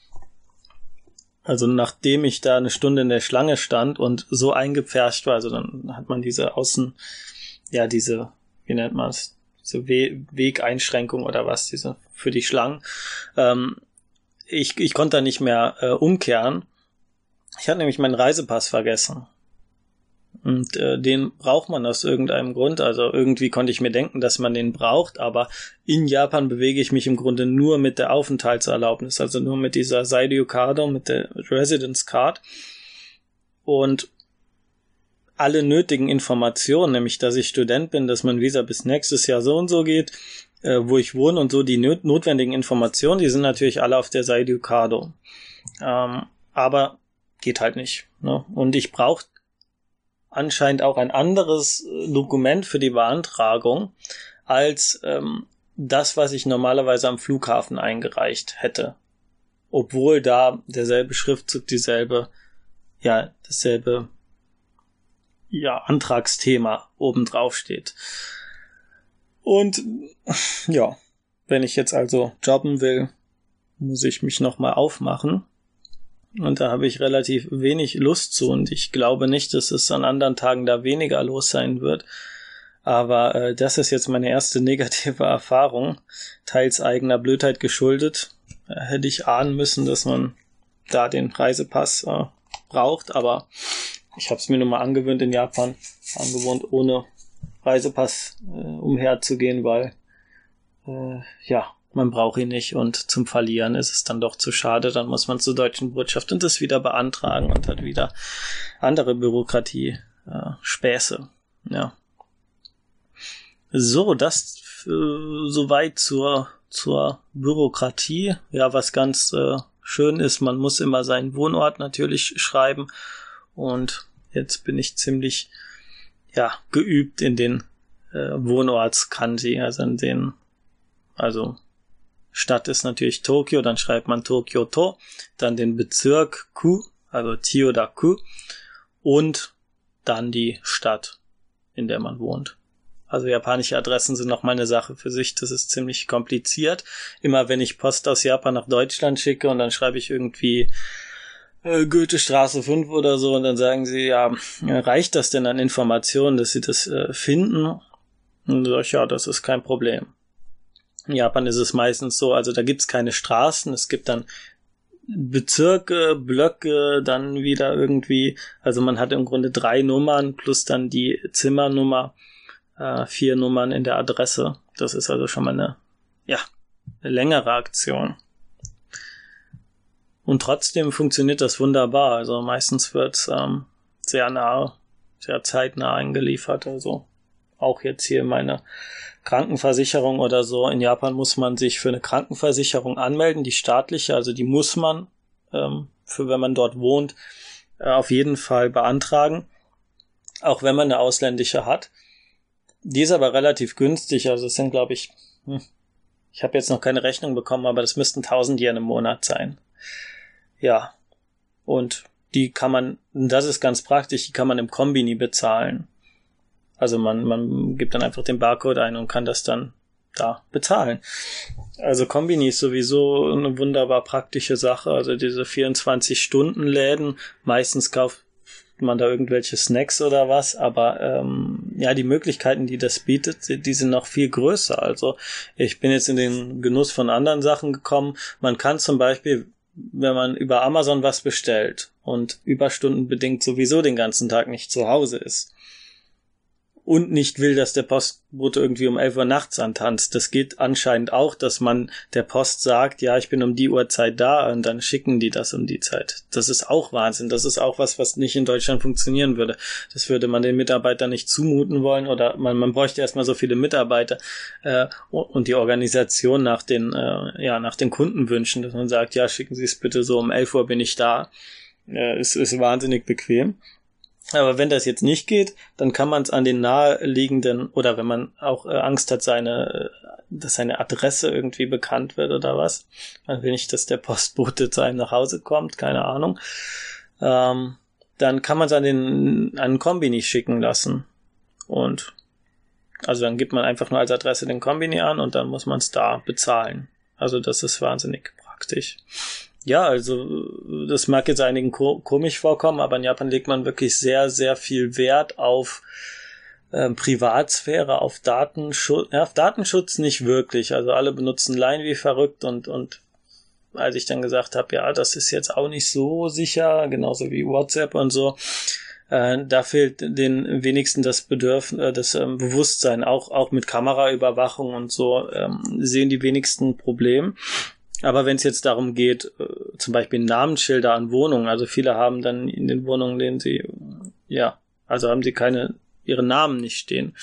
[SPEAKER 1] also nachdem ich da eine Stunde in der Schlange stand und so eingepfercht war, also dann hat man diese Außen, ja, diese, wie nennt man es, diese We Wegeinschränkung oder was, diese für die Schlangen. Ähm, ich, ich konnte da nicht mehr äh, umkehren. Ich hatte nämlich meinen Reisepass vergessen. Und äh, den braucht man aus irgendeinem Grund. Also irgendwie konnte ich mir denken, dass man den braucht, aber in Japan bewege ich mich im Grunde nur mit der Aufenthaltserlaubnis, also nur mit dieser Saidio Card, mit der Residence Card. Und alle nötigen Informationen, nämlich dass ich Student bin, dass mein Visa bis nächstes Jahr so und so geht, äh, wo ich wohne und so die notwendigen Informationen, die sind natürlich alle auf der Seite Ducado. Ähm, aber geht halt nicht. Ne? Und ich brauche anscheinend auch ein anderes äh, Dokument für die Beantragung als ähm, das, was ich normalerweise am Flughafen eingereicht hätte. Obwohl da derselbe Schriftzug, dieselbe, ja, dasselbe, ja, Antragsthema obendrauf steht. Und ja, wenn ich jetzt also jobben will, muss ich mich nochmal aufmachen. Und da habe ich relativ wenig Lust zu und ich glaube nicht, dass es an anderen Tagen da weniger los sein wird. Aber äh, das ist jetzt meine erste negative Erfahrung, teils eigener Blödheit geschuldet. Äh, hätte ich ahnen müssen, dass man da den Reisepass äh, braucht, aber ich habe es mir nun mal angewöhnt in Japan, angewohnt ohne Reisepass äh, umherzugehen, weil äh, ja, man braucht ihn nicht und zum Verlieren ist es dann doch zu schade, dann muss man zur deutschen Botschaft und das wieder beantragen und hat wieder andere Bürokratie äh, Späße. Ja. So, das äh, soweit zur zur Bürokratie. Ja, was ganz äh, schön ist, man muss immer seinen Wohnort natürlich schreiben und jetzt bin ich ziemlich ja, geübt in den äh, Wohnortskanji, also in den, also Stadt ist natürlich Tokio, dann schreibt man Tokyo To, dann den Bezirk Ku, also Chiyoda-ku und dann die Stadt, in der man wohnt. Also japanische Adressen sind noch mal eine Sache für sich. Das ist ziemlich kompliziert. Immer wenn ich Post aus Japan nach Deutschland schicke und dann schreibe ich irgendwie äh, Goethestraße 5 oder so und dann sagen sie, ja, reicht das denn an Informationen, dass sie das äh, finden? Und sag ich, ja, das ist kein Problem. In Japan ist es meistens so, also da gibt's keine Straßen, es gibt dann Bezirke, Blöcke, dann wieder irgendwie, also man hat im Grunde drei Nummern plus dann die Zimmernummer, äh, vier Nummern in der Adresse. Das ist also schon mal eine, ja, eine längere Aktion. Und trotzdem funktioniert das wunderbar. Also meistens wird ähm, sehr nah, sehr zeitnah eingeliefert. Also auch jetzt hier meine Krankenversicherung oder so. In Japan muss man sich für eine Krankenversicherung anmelden, die staatliche, also die muss man ähm, für wenn man dort wohnt, äh, auf jeden Fall beantragen, auch wenn man eine ausländische hat. Die ist aber relativ günstig, also es sind glaube ich, hm, ich habe jetzt noch keine Rechnung bekommen, aber das müssten 1000 Yen im Monat sein. Ja. Und die kann man, das ist ganz praktisch, die kann man im Kombini bezahlen. Also man, man gibt dann einfach den Barcode ein und kann das dann da bezahlen. Also Kombini ist sowieso eine wunderbar praktische Sache. Also diese 24-Stunden-Läden, meistens kauft man da irgendwelche Snacks oder was, aber ähm, ja, die Möglichkeiten, die das bietet, die sind noch viel größer. Also ich bin jetzt in den Genuss von anderen Sachen gekommen. Man kann zum Beispiel, wenn man über Amazon was bestellt und Überstunden bedingt sowieso den ganzen Tag nicht zu Hause ist, und nicht will, dass der Postbote irgendwie um 11 Uhr nachts antanzt. Das geht anscheinend auch, dass man der Post sagt, ja, ich bin um die Uhrzeit da und dann schicken die das um die Zeit. Das ist auch Wahnsinn. Das ist auch was, was nicht in Deutschland funktionieren würde. Das würde man den Mitarbeitern nicht zumuten wollen oder man, man bräuchte erstmal so viele Mitarbeiter äh, und die Organisation nach den, äh, ja, nach den Kundenwünschen, dass man sagt, ja, schicken Sie es bitte so um 11 Uhr bin ich da. Äh, ist, ist wahnsinnig bequem. Aber wenn das jetzt nicht geht, dann kann man es an den naheliegenden oder wenn man auch äh, Angst hat, seine, dass seine Adresse irgendwie bekannt wird oder was. Man will nicht, dass der Postbote zu einem nach Hause kommt, keine Ahnung. Ähm, dann kann man es an den an Kombini schicken lassen. Und also dann gibt man einfach nur als Adresse den Kombini an und dann muss man es da bezahlen. Also das ist wahnsinnig praktisch. Ja, also das mag jetzt einigen ko komisch vorkommen, aber in Japan legt man wirklich sehr, sehr viel Wert auf ähm, Privatsphäre, auf Datenschutz. Ja, auf Datenschutz nicht wirklich. Also alle benutzen Line wie verrückt und, und als ich dann gesagt habe, ja, das ist jetzt auch nicht so sicher, genauso wie WhatsApp und so, äh, da fehlt den wenigsten das Bedürfnis, äh, das ähm, Bewusstsein, auch, auch mit Kameraüberwachung und so, ähm, sehen die wenigsten Problem. Aber wenn es jetzt darum geht, äh, zum Beispiel Namensschilder an Wohnungen, also viele haben dann in den Wohnungen, denen sie, ja, also haben sie keine, ihre Namen nicht stehen.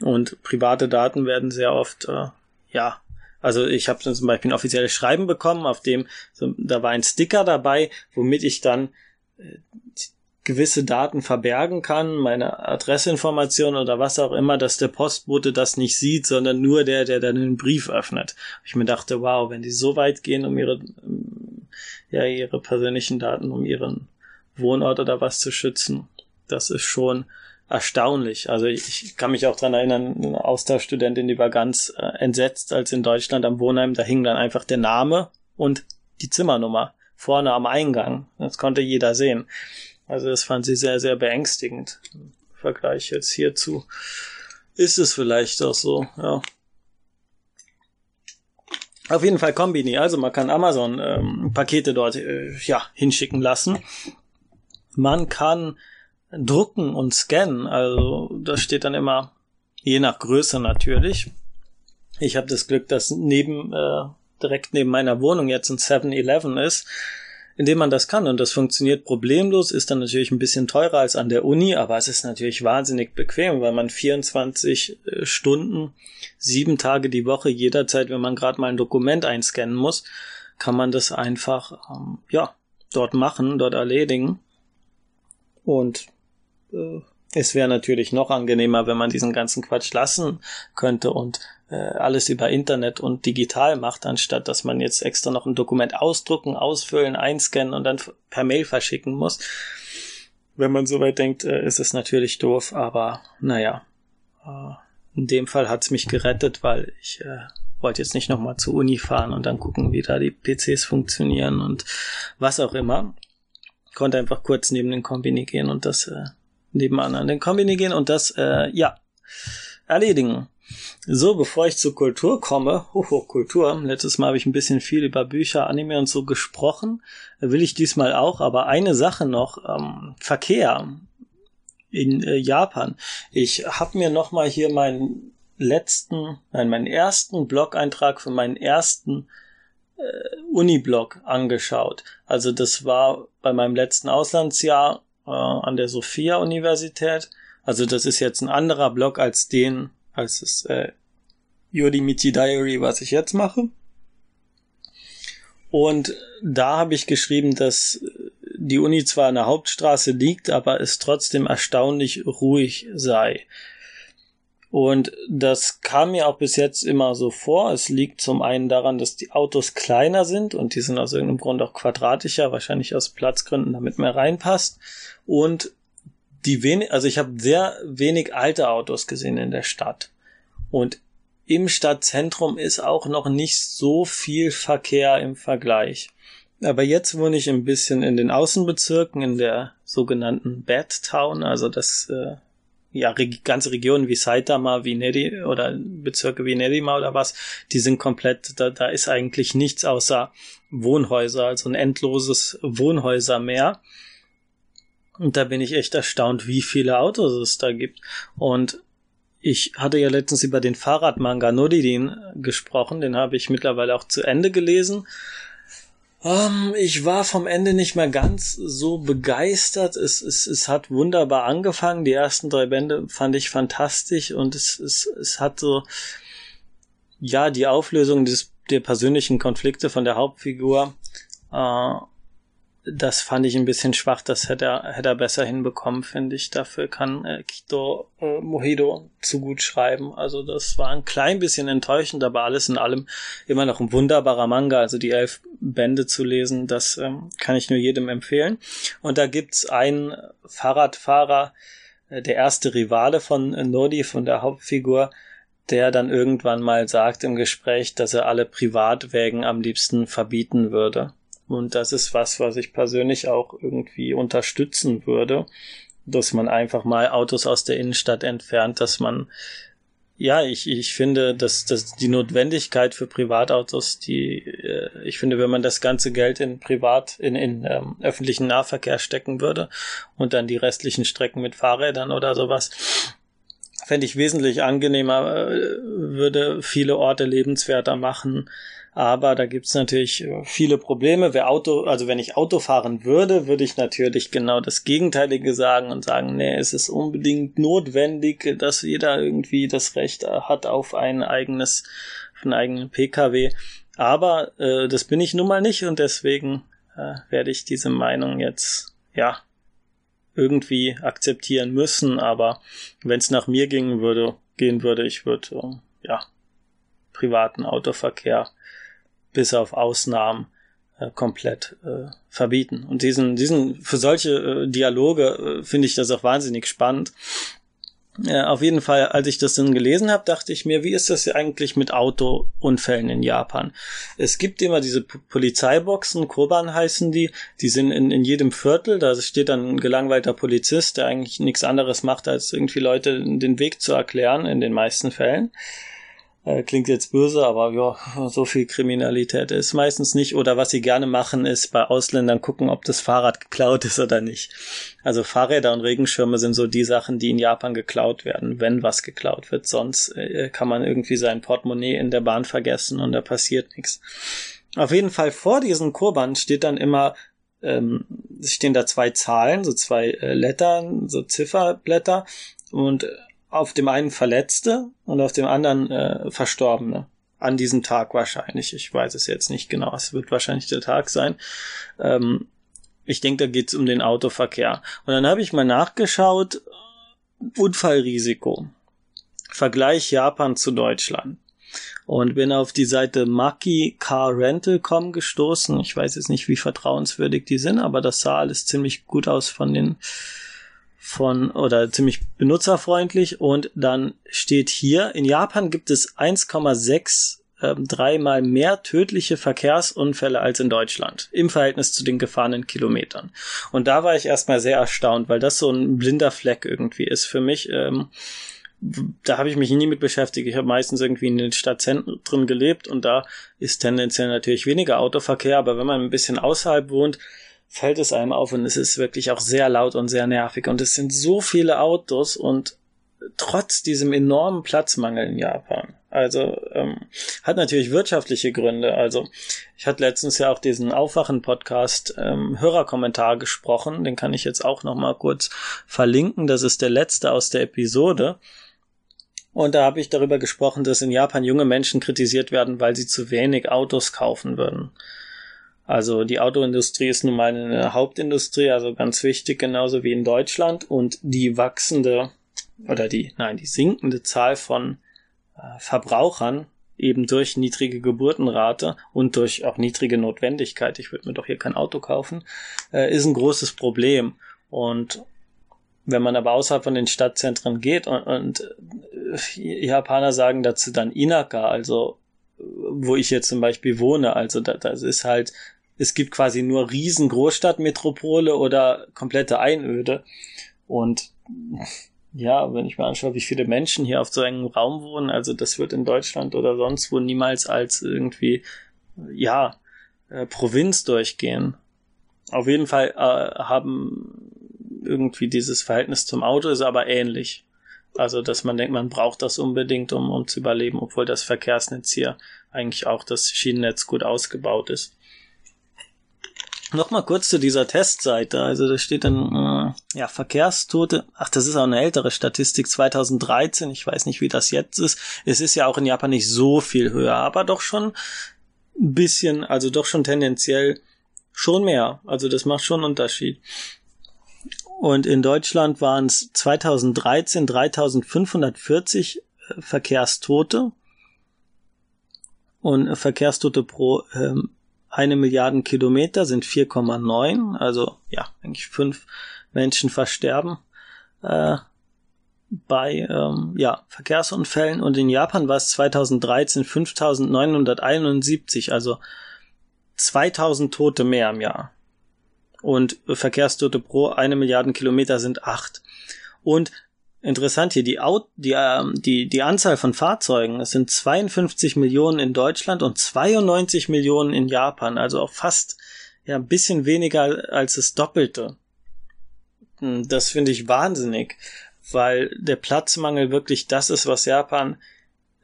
[SPEAKER 1] Und private Daten werden sehr oft, äh, ja, also ich habe zum Beispiel ein offizielles Schreiben bekommen, auf dem, da war ein Sticker dabei, womit ich dann äh, gewisse Daten verbergen kann, meine Adressinformation oder was auch immer, dass der Postbote das nicht sieht, sondern nur der, der dann den Brief öffnet. Ich mir dachte, wow, wenn die so weit gehen, um ihre, ja, ihre persönlichen Daten, um ihren Wohnort oder was zu schützen, das ist schon erstaunlich. Also ich kann mich auch dran erinnern, eine Austauschstudentin, die war ganz äh, entsetzt, als in Deutschland am Wohnheim, da hing dann einfach der Name und die Zimmernummer vorne am Eingang. Das konnte jeder sehen. Also das fand sie sehr, sehr beängstigend. Im Vergleich jetzt hierzu ist es vielleicht auch so, ja. Auf jeden Fall Kombini. Also man kann Amazon ähm, Pakete dort äh, ja hinschicken lassen. Man kann drucken und scannen. Also da steht dann immer je nach Größe natürlich. Ich habe das Glück, dass neben äh, direkt neben meiner Wohnung jetzt ein 7-Eleven ist indem man das kann. Und das funktioniert problemlos, ist dann natürlich ein bisschen teurer als an der Uni, aber es ist natürlich wahnsinnig bequem, weil man 24 äh, Stunden, sieben Tage die Woche, jederzeit, wenn man gerade mal ein Dokument einscannen muss, kann man das einfach, ähm, ja, dort machen, dort erledigen. Und äh, es wäre natürlich noch angenehmer, wenn man diesen ganzen Quatsch lassen könnte und äh, alles über Internet und digital macht, anstatt dass man jetzt extra noch ein Dokument ausdrucken, ausfüllen, einscannen und dann per Mail verschicken muss. Wenn man soweit denkt, äh, ist es natürlich doof, aber naja. Äh, in dem Fall hat's mich gerettet, weil ich äh, wollte jetzt nicht nochmal zur Uni fahren und dann gucken, wie da die PCs funktionieren und was auch immer. Konnte einfach kurz neben den Kombini gehen und das äh, nebenan an den Kombini gehen und das, äh, ja, erledigen. So, bevor ich zur Kultur komme, hoho, Kultur, letztes Mal habe ich ein bisschen viel über Bücher, Anime und so gesprochen, will ich diesmal auch, aber eine Sache noch, ähm, Verkehr in äh, Japan. Ich habe mir nochmal hier meinen letzten, nein, meinen ersten Blog-Eintrag für meinen ersten äh, Uni-Blog angeschaut. Also das war bei meinem letzten Auslandsjahr äh, an der Sophia-Universität. Also das ist jetzt ein anderer Blog als den, als das äh, Yodimichi Diary, was ich jetzt mache. Und da habe ich geschrieben, dass die Uni zwar an der Hauptstraße liegt, aber es trotzdem erstaunlich ruhig sei. Und das kam mir auch bis jetzt immer so vor. Es liegt zum einen daran, dass die Autos kleiner sind und die sind aus irgendeinem Grund auch quadratischer, wahrscheinlich aus Platzgründen, damit mehr reinpasst. Und die wenig, also ich habe sehr wenig alte Autos gesehen in der Stadt. Und im Stadtzentrum ist auch noch nicht so viel Verkehr im Vergleich. Aber jetzt wohne ich ein bisschen in den Außenbezirken, in der sogenannten Bad Town, also das äh, ja reg ganze Regionen wie Saitama, wie Neri oder Bezirke wie Nerima oder was, die sind komplett, da, da ist eigentlich nichts außer Wohnhäuser, also ein endloses Wohnhäusermeer. Und da bin ich echt erstaunt, wie viele Autos es da gibt. Und ich hatte ja letztens über den Fahrradmanga Nodidin gesprochen, den habe ich mittlerweile auch zu Ende gelesen. Um, ähm, ich war vom Ende nicht mehr ganz so begeistert. Es, es, es hat wunderbar angefangen. Die ersten drei Bände fand ich fantastisch und es, es, es hat so, ja, die Auflösung des, der persönlichen Konflikte von der Hauptfigur äh, das fand ich ein bisschen schwach. Das hätte er, hätte er besser hinbekommen, finde ich. Dafür kann äh, Kito äh, Mohido zu gut schreiben. Also das war ein klein bisschen enttäuschend, aber alles in allem immer noch ein wunderbarer Manga. Also die elf Bände zu lesen, das ähm, kann ich nur jedem empfehlen. Und da gibt's einen Fahrradfahrer, äh, der erste Rivale von äh, Nodi, von der Hauptfigur, der dann irgendwann mal sagt im Gespräch, dass er alle Privatwägen am liebsten verbieten würde. Und das ist was, was ich persönlich auch irgendwie unterstützen würde, dass man einfach mal Autos aus der Innenstadt entfernt, dass man ja, ich, ich finde, dass, dass die Notwendigkeit für Privatautos, die, äh, ich finde, wenn man das ganze Geld in Privat, in, in ähm, öffentlichen Nahverkehr stecken würde und dann die restlichen Strecken mit Fahrrädern oder sowas, fände ich wesentlich angenehmer, äh, würde viele Orte lebenswerter machen. Aber da gibt's natürlich äh, viele Probleme. Wer Auto, also wenn ich Auto fahren würde, würde ich natürlich genau das Gegenteilige sagen und sagen, nee, es ist unbedingt notwendig, dass jeder irgendwie das Recht hat auf ein eigenes, auf einen eigenen Pkw. Aber äh, das bin ich nun mal nicht und deswegen äh, werde ich diese Meinung jetzt, ja, irgendwie akzeptieren müssen. Aber wenn es nach mir gehen würde, gehen würde, ich würde, äh, ja, privaten Autoverkehr bis auf Ausnahmen äh, komplett äh, verbieten. Und diesen, diesen, für solche äh, Dialoge äh, finde ich das auch wahnsinnig spannend. Auf jeden Fall, als ich das dann gelesen habe, dachte ich mir, wie ist das eigentlich mit Autounfällen in Japan? Es gibt immer diese P Polizeiboxen, Koban heißen die, die sind in, in jedem Viertel, da steht dann ein gelangweilter Polizist, der eigentlich nichts anderes macht, als irgendwie Leute den Weg zu erklären, in den meisten Fällen. Äh, klingt jetzt böse, aber ja, so viel Kriminalität ist meistens nicht. Oder was sie gerne machen, ist bei Ausländern gucken, ob das Fahrrad geklaut ist oder nicht. Also Fahrräder und Regenschirme sind so die Sachen, die in Japan geklaut werden, wenn was geklaut wird. Sonst äh, kann man irgendwie sein Portemonnaie in der Bahn vergessen und da passiert nichts. Auf jeden Fall vor diesen Kurban steht dann immer ähm, stehen da zwei Zahlen, so zwei äh, Lettern, so Zifferblätter und auf dem einen Verletzte und auf dem anderen äh, Verstorbene. An diesem Tag wahrscheinlich. Ich weiß es jetzt nicht genau. Es wird wahrscheinlich der Tag sein. Ähm, ich denke, da geht es um den Autoverkehr. Und dann habe ich mal nachgeschaut. Unfallrisiko. Vergleich Japan zu Deutschland. Und bin auf die Seite Maki Car Rental.com gestoßen. Ich weiß jetzt nicht, wie vertrauenswürdig die sind, aber das sah alles ziemlich gut aus von den von oder ziemlich benutzerfreundlich und dann steht hier, in Japan gibt es 1,6 äh, dreimal mehr tödliche Verkehrsunfälle als in Deutschland im Verhältnis zu den gefahrenen Kilometern. Und da war ich erstmal sehr erstaunt, weil das so ein blinder Fleck irgendwie ist für mich. Ähm, da habe ich mich nie mit beschäftigt. Ich habe meistens irgendwie in den Stadtzentren gelebt und da ist tendenziell natürlich weniger Autoverkehr, aber wenn man ein bisschen außerhalb wohnt, fällt es einem auf und es ist wirklich auch sehr laut und sehr nervig und es sind so viele Autos und trotz diesem enormen Platzmangel in Japan. Also ähm, hat natürlich wirtschaftliche Gründe. Also ich hatte letztens ja auch diesen Aufwachen-Podcast ähm, Hörerkommentar gesprochen. Den kann ich jetzt auch noch mal kurz verlinken. Das ist der letzte aus der Episode. Und da habe ich darüber gesprochen, dass in Japan junge Menschen kritisiert werden, weil sie zu wenig Autos kaufen würden. Also die Autoindustrie ist nun mal eine Hauptindustrie, also ganz wichtig, genauso wie in Deutschland. Und die wachsende oder die, nein, die sinkende Zahl von äh, Verbrauchern eben durch niedrige Geburtenrate und durch auch niedrige Notwendigkeit, ich würde mir doch hier kein Auto kaufen, äh, ist ein großes Problem. Und wenn man aber außerhalb von den Stadtzentren geht und, und äh, Japaner sagen dazu dann Inaka, also wo ich jetzt zum Beispiel wohne, also da, das ist halt es gibt quasi nur riesen Großstadtmetropole oder komplette Einöde. Und ja, wenn ich mir anschaue, wie viele Menschen hier auf so einem Raum wohnen, also das wird in Deutschland oder sonst wo niemals als irgendwie, ja, äh, Provinz durchgehen. Auf jeden Fall äh, haben irgendwie dieses Verhältnis zum Auto ist aber ähnlich. Also, dass man denkt, man braucht das unbedingt, um, um zu überleben, obwohl das Verkehrsnetz hier eigentlich auch das Schienennetz gut ausgebaut ist. Nochmal kurz zu dieser Testseite. Also da steht dann, äh, ja, Verkehrstote. Ach, das ist auch eine ältere Statistik, 2013. Ich weiß nicht, wie das jetzt ist. Es ist ja auch in Japan nicht so viel höher, aber doch schon ein bisschen, also doch schon tendenziell schon mehr. Also das macht schon einen Unterschied. Und in Deutschland waren es 2013 3540 äh, Verkehrstote und äh, Verkehrstote pro ähm, eine Milliarden Kilometer sind 4,9, also ja, eigentlich fünf Menschen versterben äh, bei ähm, ja, Verkehrsunfällen und in Japan war es 2013 5971, also 2000 Tote mehr im Jahr. Und Verkehrstote pro eine Milliarden Kilometer sind acht. Und interessant hier, die, Out die, äh, die, die Anzahl von Fahrzeugen, es sind 52 Millionen in Deutschland und 92 Millionen in Japan, also auch fast ja, ein bisschen weniger als das Doppelte. Hm, das finde ich wahnsinnig, weil der Platzmangel wirklich das ist, was Japan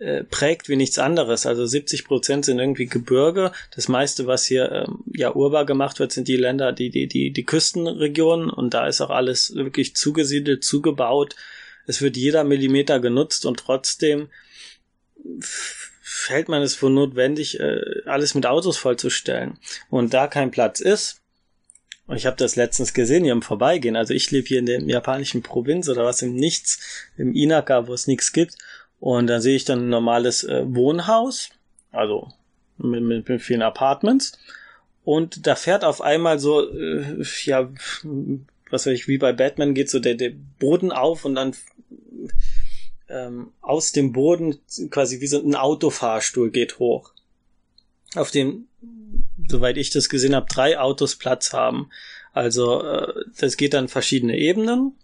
[SPEAKER 1] äh, prägt wie nichts anderes. Also 70 Prozent sind irgendwie Gebirge. Das meiste, was hier ähm, ja urbar gemacht wird, sind die Länder, die, die, die, die Küstenregionen und da ist auch alles wirklich zugesiedelt, zugebaut. Es wird jeder Millimeter genutzt und trotzdem fällt man es für notwendig, äh, alles mit Autos vollzustellen. Und da kein Platz ist, und ich habe das letztens gesehen hier im Vorbeigehen, also ich lebe hier in der japanischen Provinz oder was im Nichts, im Inaka, wo es nichts gibt, und da sehe ich dann ein normales äh, Wohnhaus, also mit, mit, mit vielen Apartments. Und da fährt auf einmal so, äh, ja, was weiß ich, wie bei Batman geht so der, der Boden auf und dann ähm, aus dem Boden quasi wie so ein Autofahrstuhl geht hoch. Auf dem, soweit ich das gesehen habe, drei Autos Platz haben. Also äh, das geht dann verschiedene Ebenen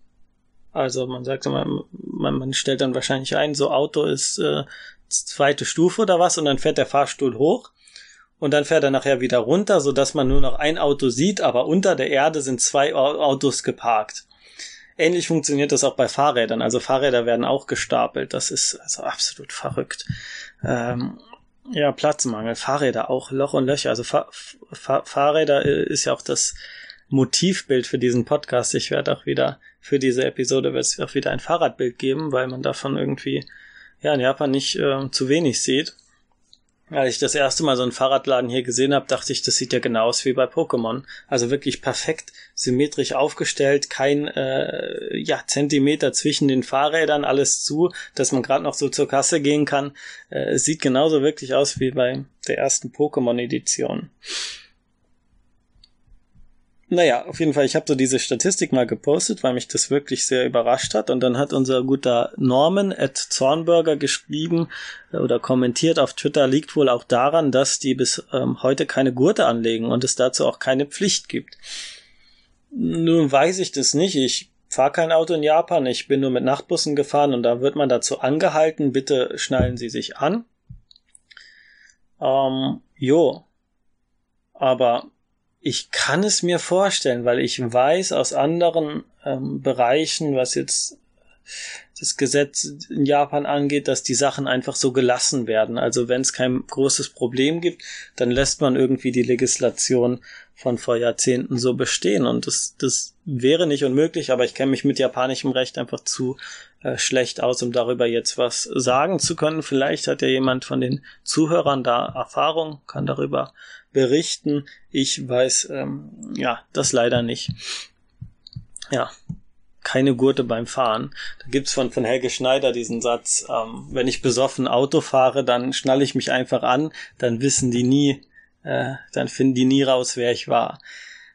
[SPEAKER 1] also man sagt immer, man, man stellt dann wahrscheinlich ein, so Auto ist äh, zweite Stufe oder was und dann fährt der Fahrstuhl hoch und dann fährt er nachher wieder runter, so dass man nur noch ein Auto sieht, aber unter der Erde sind zwei Autos geparkt. Ähnlich funktioniert das auch bei Fahrrädern. Also Fahrräder werden auch gestapelt. Das ist also absolut verrückt. Ähm, ja, Platzmangel. Fahrräder auch Loch und Löcher. Also Fahr Fahr Fahrräder äh, ist ja auch das Motivbild für diesen Podcast. Ich werde auch wieder für diese Episode wird es auch wieder ein Fahrradbild geben, weil man davon irgendwie ja in Japan nicht äh, zu wenig sieht. Als ich das erste Mal so einen Fahrradladen hier gesehen habe, dachte ich, das sieht ja genau aus wie bei Pokémon. Also wirklich perfekt symmetrisch aufgestellt, kein äh, ja, Zentimeter zwischen den Fahrrädern, alles zu, dass man gerade noch so zur Kasse gehen kann. Äh, es sieht genauso wirklich aus wie bei der ersten Pokémon-Edition. Naja, auf jeden Fall, ich habe so diese Statistik mal gepostet, weil mich das wirklich sehr überrascht hat. Und dann hat unser guter Norman at Zornberger geschrieben äh, oder kommentiert auf Twitter, liegt wohl auch daran, dass die bis ähm, heute keine Gurte anlegen und es dazu auch keine Pflicht gibt. Nun weiß ich das nicht. Ich fahre kein Auto in Japan, ich bin nur mit Nachtbussen gefahren und da wird man dazu angehalten, bitte schnallen Sie sich an. Ähm, jo. Aber ich kann es mir vorstellen, weil ich weiß aus anderen ähm, Bereichen, was jetzt das Gesetz in Japan angeht, dass die Sachen einfach so gelassen werden. Also wenn es kein großes Problem gibt, dann lässt man irgendwie die Legislation von vor Jahrzehnten so bestehen. Und das, das wäre nicht unmöglich, aber ich kenne mich mit japanischem Recht einfach zu äh, schlecht aus, um darüber jetzt was sagen zu können. Vielleicht hat ja jemand von den Zuhörern da Erfahrung, kann darüber berichten. Ich weiß, ähm, ja, das leider nicht. Ja, keine Gurte beim Fahren. Da gibt's von, von Helge Schneider diesen Satz, ähm, wenn ich besoffen Auto fahre, dann schnalle ich mich einfach an, dann wissen die nie, äh, dann finden die nie raus, wer ich war.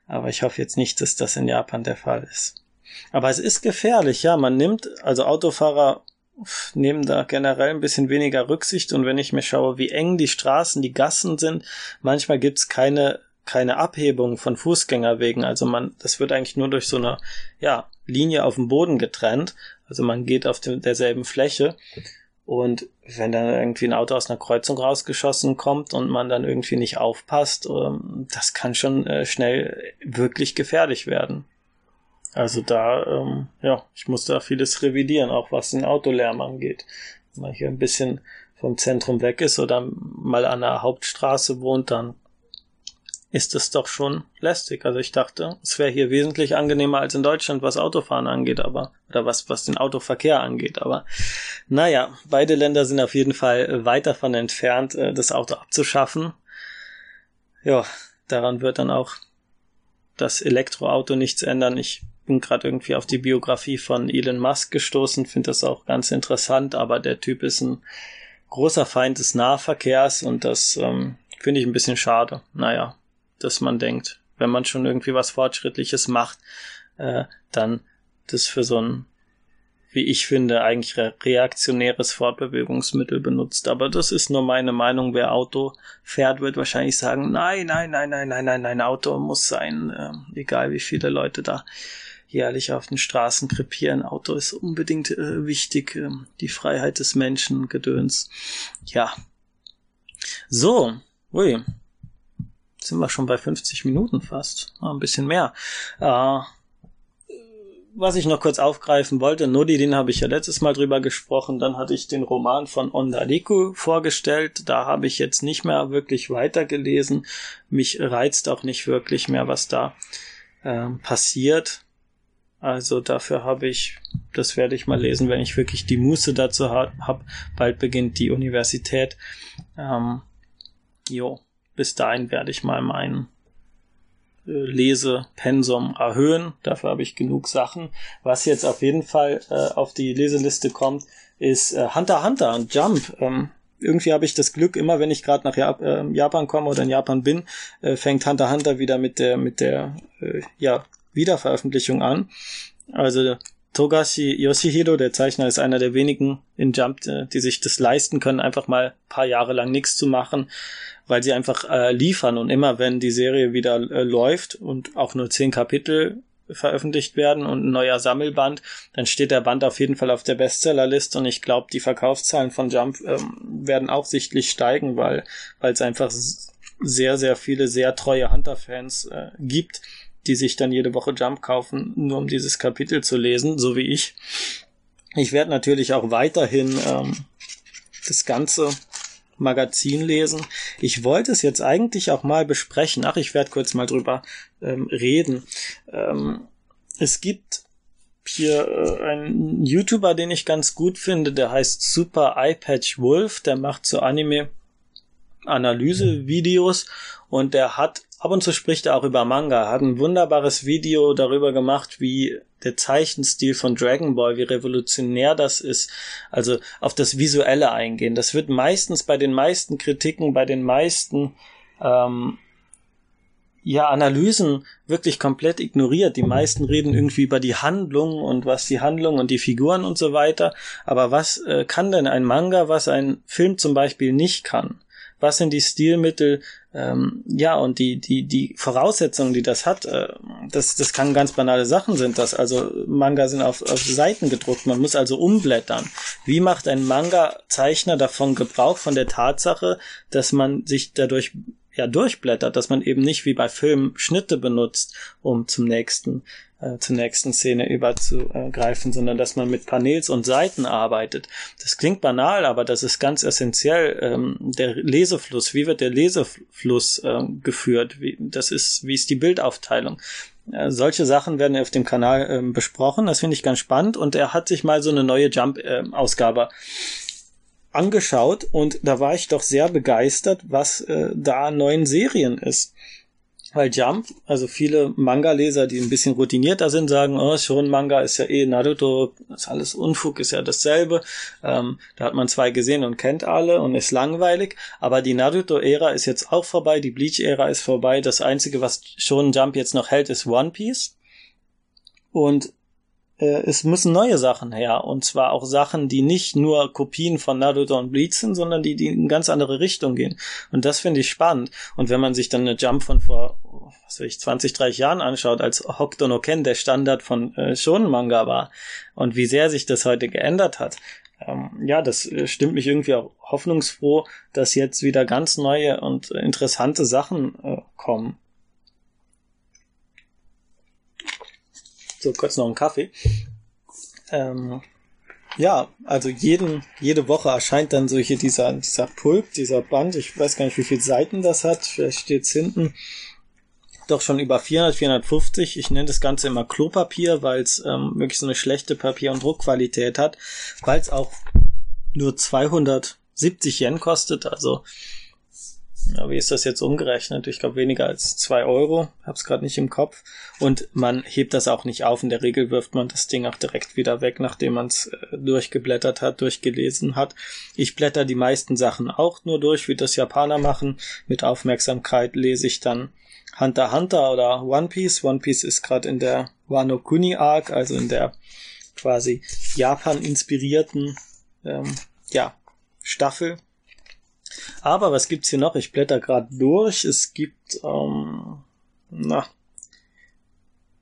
[SPEAKER 1] Aber ich hoffe jetzt nicht, dass das in Japan der Fall ist. Aber es ist gefährlich, ja. Man nimmt, also Autofahrer nehmen da generell ein bisschen weniger Rücksicht. Und wenn ich mir schaue, wie eng die Straßen, die Gassen sind, manchmal gibt's keine keine Abhebung von Fußgängerwegen, also man das wird eigentlich nur durch so eine ja, Linie auf dem Boden getrennt, also man geht auf dem, derselben Fläche. Und wenn dann irgendwie ein Auto aus einer Kreuzung rausgeschossen kommt und man dann irgendwie nicht aufpasst, ähm, das kann schon äh, schnell wirklich gefährlich werden. Also da, ähm, ja, ich muss da vieles revidieren, auch was den Autolärm angeht. Wenn man hier ein bisschen vom Zentrum weg ist oder mal an der Hauptstraße wohnt, dann ist es doch schon lästig. Also ich dachte, es wäre hier wesentlich angenehmer als in Deutschland, was Autofahren angeht, aber oder was was den Autoverkehr angeht. Aber naja, beide Länder sind auf jeden Fall weit davon entfernt, äh, das Auto abzuschaffen. Ja, daran wird dann auch das Elektroauto nichts ändern. Ich bin gerade irgendwie auf die Biografie von Elon Musk gestoßen, finde das auch ganz interessant, aber der Typ ist ein großer Feind des Nahverkehrs und das ähm, finde ich ein bisschen schade. Naja, dass man denkt, wenn man schon irgendwie was Fortschrittliches macht, äh, dann das für so ein wie ich finde, eigentlich re reaktionäres Fortbewegungsmittel benutzt. Aber das ist nur meine Meinung. Wer Auto fährt, wird wahrscheinlich sagen, nein, nein, nein, nein, nein, nein, nein, Auto muss sein, äh, egal wie viele Leute da jährlich auf den Straßen krepieren. Auto ist unbedingt äh, wichtig, äh, die Freiheit des Menschen, Gedöns. Ja. So, ui, sind wir schon bei 50 Minuten fast, ein bisschen mehr. Äh, was ich noch kurz aufgreifen wollte, Nodi, den habe ich ja letztes Mal drüber gesprochen, dann hatte ich den Roman von Ondariku vorgestellt, da habe ich jetzt nicht mehr wirklich weitergelesen, mich reizt auch nicht wirklich mehr, was da äh, passiert. Also dafür habe ich, das werde ich mal lesen, wenn ich wirklich die Muße dazu habe. Bald beginnt die Universität. Ähm, jo, bis dahin werde ich mal meinen Lesepensum erhöhen. Dafür habe ich genug Sachen. Was jetzt auf jeden Fall äh, auf die Leseliste kommt, ist äh, Hunter Hunter und Jump. Ähm, irgendwie habe ich das Glück, immer wenn ich gerade nach Jap äh, Japan komme oder in Japan bin, äh, fängt Hunter Hunter wieder mit der mit der äh, ja Wiederveröffentlichung an. Also Togashi Yoshihiro, der Zeichner, ist einer der wenigen in Jump, äh, die sich das leisten können, einfach mal paar Jahre lang nichts zu machen weil sie einfach äh, liefern. Und immer wenn die Serie wieder äh, läuft und auch nur zehn Kapitel veröffentlicht werden und ein neuer Sammelband, dann steht der Band auf jeden Fall auf der Bestsellerliste. Und ich glaube, die Verkaufszahlen von Jump ähm, werden auch sichtlich steigen, weil weil es einfach sehr, sehr viele sehr treue Hunter-Fans äh, gibt, die sich dann jede Woche Jump kaufen, nur um dieses Kapitel zu lesen, so wie ich. Ich werde natürlich auch weiterhin ähm, das Ganze Magazin lesen. Ich wollte es jetzt eigentlich auch mal besprechen. Ach, ich werde kurz mal drüber ähm, reden. Ähm, es gibt hier äh, einen YouTuber, den ich ganz gut finde, der heißt Super iPatch Wolf, der macht so Anime Analyse-Videos und der hat ab und zu spricht er auch über Manga, hat ein wunderbares Video darüber gemacht, wie der Zeichenstil von Dragon Ball, wie revolutionär das ist, also auf das Visuelle eingehen. Das wird meistens bei den meisten Kritiken, bei den meisten ähm, ja, Analysen wirklich komplett ignoriert. Die meisten reden irgendwie über die Handlung und was die Handlung und die Figuren und so weiter. Aber was äh, kann denn ein Manga, was ein Film zum Beispiel nicht kann? Was sind die Stilmittel, ähm, ja, und die, die, die Voraussetzungen, die das hat, äh, das, das kann ganz banale Sachen sind das. Also Manga sind auf, auf Seiten gedruckt, man muss also umblättern. Wie macht ein Manga-Zeichner davon Gebrauch von der Tatsache, dass man sich dadurch ja durchblättert, dass man eben nicht wie bei Filmen Schnitte benutzt, um zum nächsten äh, zur nächsten Szene überzugreifen, sondern dass man mit Panels und Seiten arbeitet. Das klingt banal, aber das ist ganz essentiell. Ähm, der Lesefluss, wie wird der Lesefluss ähm, geführt? Wie, das ist, wie ist die Bildaufteilung? Äh, solche Sachen werden auf dem Kanal ähm, besprochen. Das finde ich ganz spannend. Und er hat sich mal so eine neue Jump-Ausgabe angeschaut und da war ich doch sehr begeistert, was äh, da an neuen Serien ist. Weil Jump, also viele Manga-Leser, die ein bisschen routinierter sind, sagen, oh, schon Manga ist ja eh Naruto, ist alles Unfug, ist ja dasselbe. Ähm, da hat man zwei gesehen und kennt alle und ist langweilig. Aber die Naruto-Ära ist jetzt auch vorbei, die Bleach-Ära ist vorbei. Das Einzige, was schon Jump jetzt noch hält, ist One Piece. Und äh, es müssen neue Sachen her. Und zwar auch Sachen, die nicht nur Kopien von Naruto und Bleach sind, sondern die, die in ganz andere Richtung gehen. Und das finde ich spannend. Und wenn man sich dann eine Jump von vor, was weiß ich, 20, 30 Jahren anschaut, als Hokuto no Ken der Standard von äh, Shonen Manga war und wie sehr sich das heute geändert hat, ähm, ja, das äh, stimmt mich irgendwie auch hoffnungsfroh, dass jetzt wieder ganz neue und interessante Sachen äh, kommen. So, kurz noch einen Kaffee. Ähm, ja, also jeden, jede Woche erscheint dann so hier dieser, dieser Pulp, dieser Band. Ich weiß gar nicht, wie viele Seiten das hat. Vielleicht steht es hinten. Doch schon über 400, 450. Ich nenne das Ganze immer Klopapier, weil es ähm, wirklich so eine schlechte Papier- und Druckqualität hat. Weil es auch nur 270 Yen kostet. Also ja, wie ist das jetzt umgerechnet? Ich glaube weniger als zwei Euro, hab's gerade nicht im Kopf. Und man hebt das auch nicht auf. In der Regel wirft man das Ding auch direkt wieder weg, nachdem man es äh, durchgeblättert hat, durchgelesen hat. Ich blätter die meisten Sachen auch nur durch, wie das Japaner machen. Mit Aufmerksamkeit lese ich dann Hunter Hunter oder One Piece. One Piece ist gerade in der Wano Kuni Arc, also in der quasi Japan inspirierten ähm, ja, Staffel. Aber was gibt's hier noch? Ich blätter gerade durch. Es gibt ähm, na,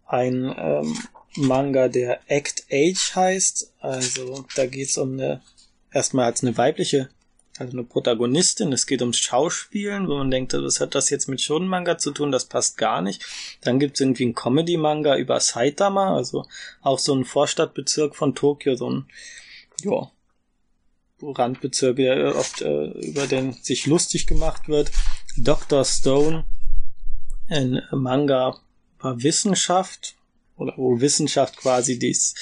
[SPEAKER 1] ein ähm, Manga, der Act Age heißt. Also da geht's um eine erstmal als eine weibliche, also eine Protagonistin. Es geht ums Schauspielen, wo man denkt, was hat das jetzt mit Shonen-Manga zu tun? Das passt gar nicht. Dann gibt's irgendwie ein Comedy-Manga über Saitama, also auch so ein Vorstadtbezirk von Tokio, so ein ja, Randbezirke, der oft äh, über den sich lustig gemacht wird. Dr. Stone, ein Manga über Wissenschaft, oder wo Wissenschaft quasi dies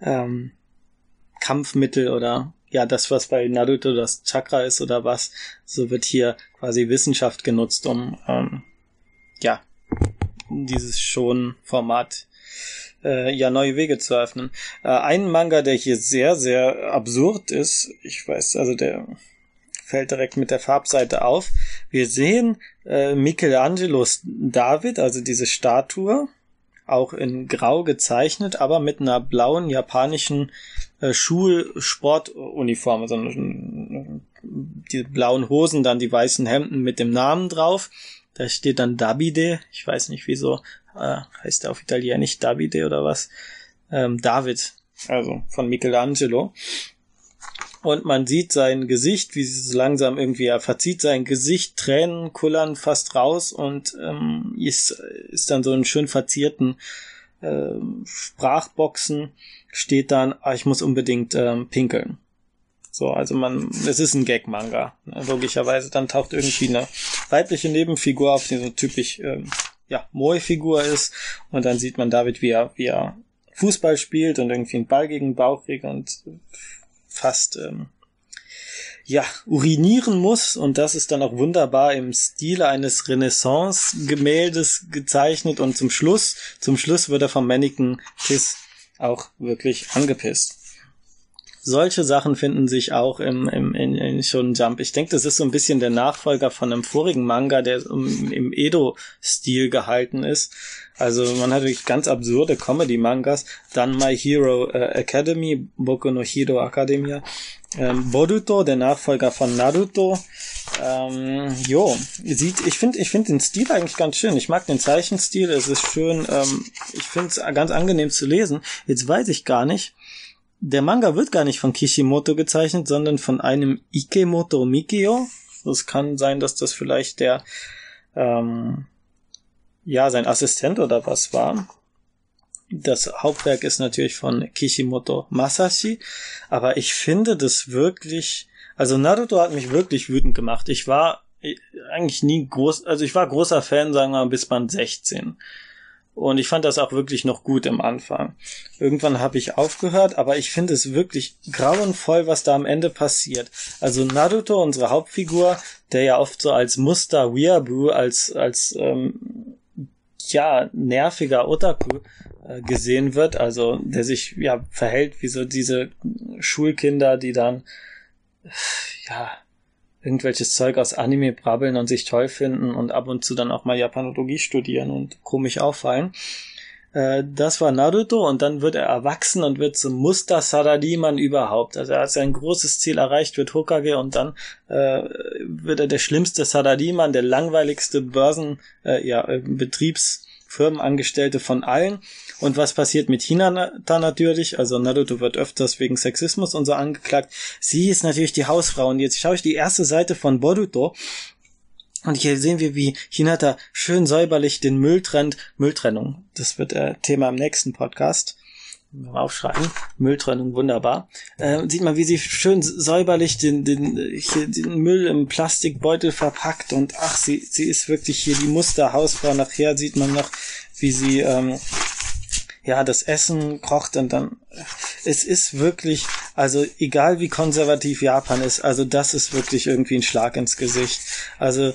[SPEAKER 1] ähm, Kampfmittel oder ja, das, was bei Naruto das Chakra ist oder was, so wird hier quasi Wissenschaft genutzt, um ähm, ja, dieses schon Format äh, ja neue Wege zu öffnen. Äh, ein Manga, der hier sehr, sehr absurd ist, ich weiß, also der fällt direkt mit der Farbseite auf. Wir sehen äh, Michelangelos David, also diese Statue, auch in Grau gezeichnet, aber mit einer blauen japanischen äh, Schulsportuniform, also die blauen Hosen, dann die weißen Hemden mit dem Namen drauf. Da steht dann Davide, ich weiß nicht wieso, äh, heißt er auf Italienisch Davide oder was? Ähm, David, also von Michelangelo. Und man sieht sein Gesicht, wie so langsam irgendwie, er verzieht sein Gesicht, Tränen kullern fast raus und ähm, ist, ist dann so einen schön verzierten äh, Sprachboxen, steht dann, ah, ich muss unbedingt ähm, pinkeln. So, also man, es ist ein Gag-Manga. Ne, logischerweise, dann taucht irgendwie eine weibliche Nebenfigur auf, die so typisch ähm, ja, Moe-Figur ist. Und dann sieht man David, wie er, wie er Fußball spielt und irgendwie einen Ball gegen den Bauch kriegt und fast ähm, ja, urinieren muss. Und das ist dann auch wunderbar im Stile eines Renaissance-Gemäldes gezeichnet. Und zum Schluss, zum Schluss wird er vom Mannequin Kiss auch wirklich angepisst. Solche Sachen finden sich auch im, im in, Shonen Jump. Ich denke, das ist so ein bisschen der Nachfolger von einem vorigen Manga, der im, Edo-Stil gehalten ist. Also man hat wirklich ganz absurde Comedy-Mangas. Dann My Hero äh, Academy, Boku no Hero Academia. Ähm, Boruto, der Nachfolger von Naruto. Ähm, jo, sieht, ich finde, ich finde den Stil eigentlich ganz schön. Ich mag den Zeichenstil. Es ist schön. Ähm, ich finde es ganz angenehm zu lesen. Jetzt weiß ich gar nicht der Manga wird gar nicht von Kishimoto gezeichnet, sondern von einem Ikemoto Mikio. Es kann sein, dass das vielleicht der, ähm, ja, sein Assistent oder was war. Das Hauptwerk ist natürlich von Kishimoto Masashi, aber ich finde das wirklich, also Naruto hat mich wirklich wütend gemacht. Ich war eigentlich nie groß, also ich war großer Fan, sagen wir mal, bis Band 16. Und ich fand das auch wirklich noch gut im Anfang. Irgendwann habe ich aufgehört, aber ich finde es wirklich grauenvoll, was da am Ende passiert. Also Naruto, unsere Hauptfigur, der ja oft so als Muster Weeaboo, als, als ähm, ja, nerviger Otaku äh, gesehen wird, also der sich ja verhält wie so diese Schulkinder, die dann ja irgendwelches Zeug aus Anime brabbeln und sich toll finden und ab und zu dann auch mal Japanologie studieren und komisch auffallen. Äh, das war Naruto und dann wird er erwachsen und wird zum Muster Saradiman überhaupt. Also er hat sein großes Ziel erreicht, wird Hokage und dann äh, wird er der schlimmste Saradiman, der langweiligste Börsen, äh, ja, äh, Betriebsfirmenangestellte von allen und was passiert mit Hinata natürlich? Also Naruto wird öfters wegen Sexismus und so angeklagt. Sie ist natürlich die Hausfrau. Und jetzt schaue ich die erste Seite von Boruto. Und hier sehen wir, wie Hinata schön säuberlich den Müll trennt. Mülltrennung. Das wird äh, Thema im nächsten Podcast. Mal aufschreiben. Mülltrennung, wunderbar. Äh, sieht man, wie sie schön säuberlich den, den, den Müll im Plastikbeutel verpackt und ach, sie, sie ist wirklich hier die Musterhausfrau. Nachher sieht man noch, wie sie ähm, ja, das Essen kocht und dann, es ist wirklich Also egal wie konservativ Japan ist, also das ist wirklich irgendwie ein Schlag ins Gesicht. Also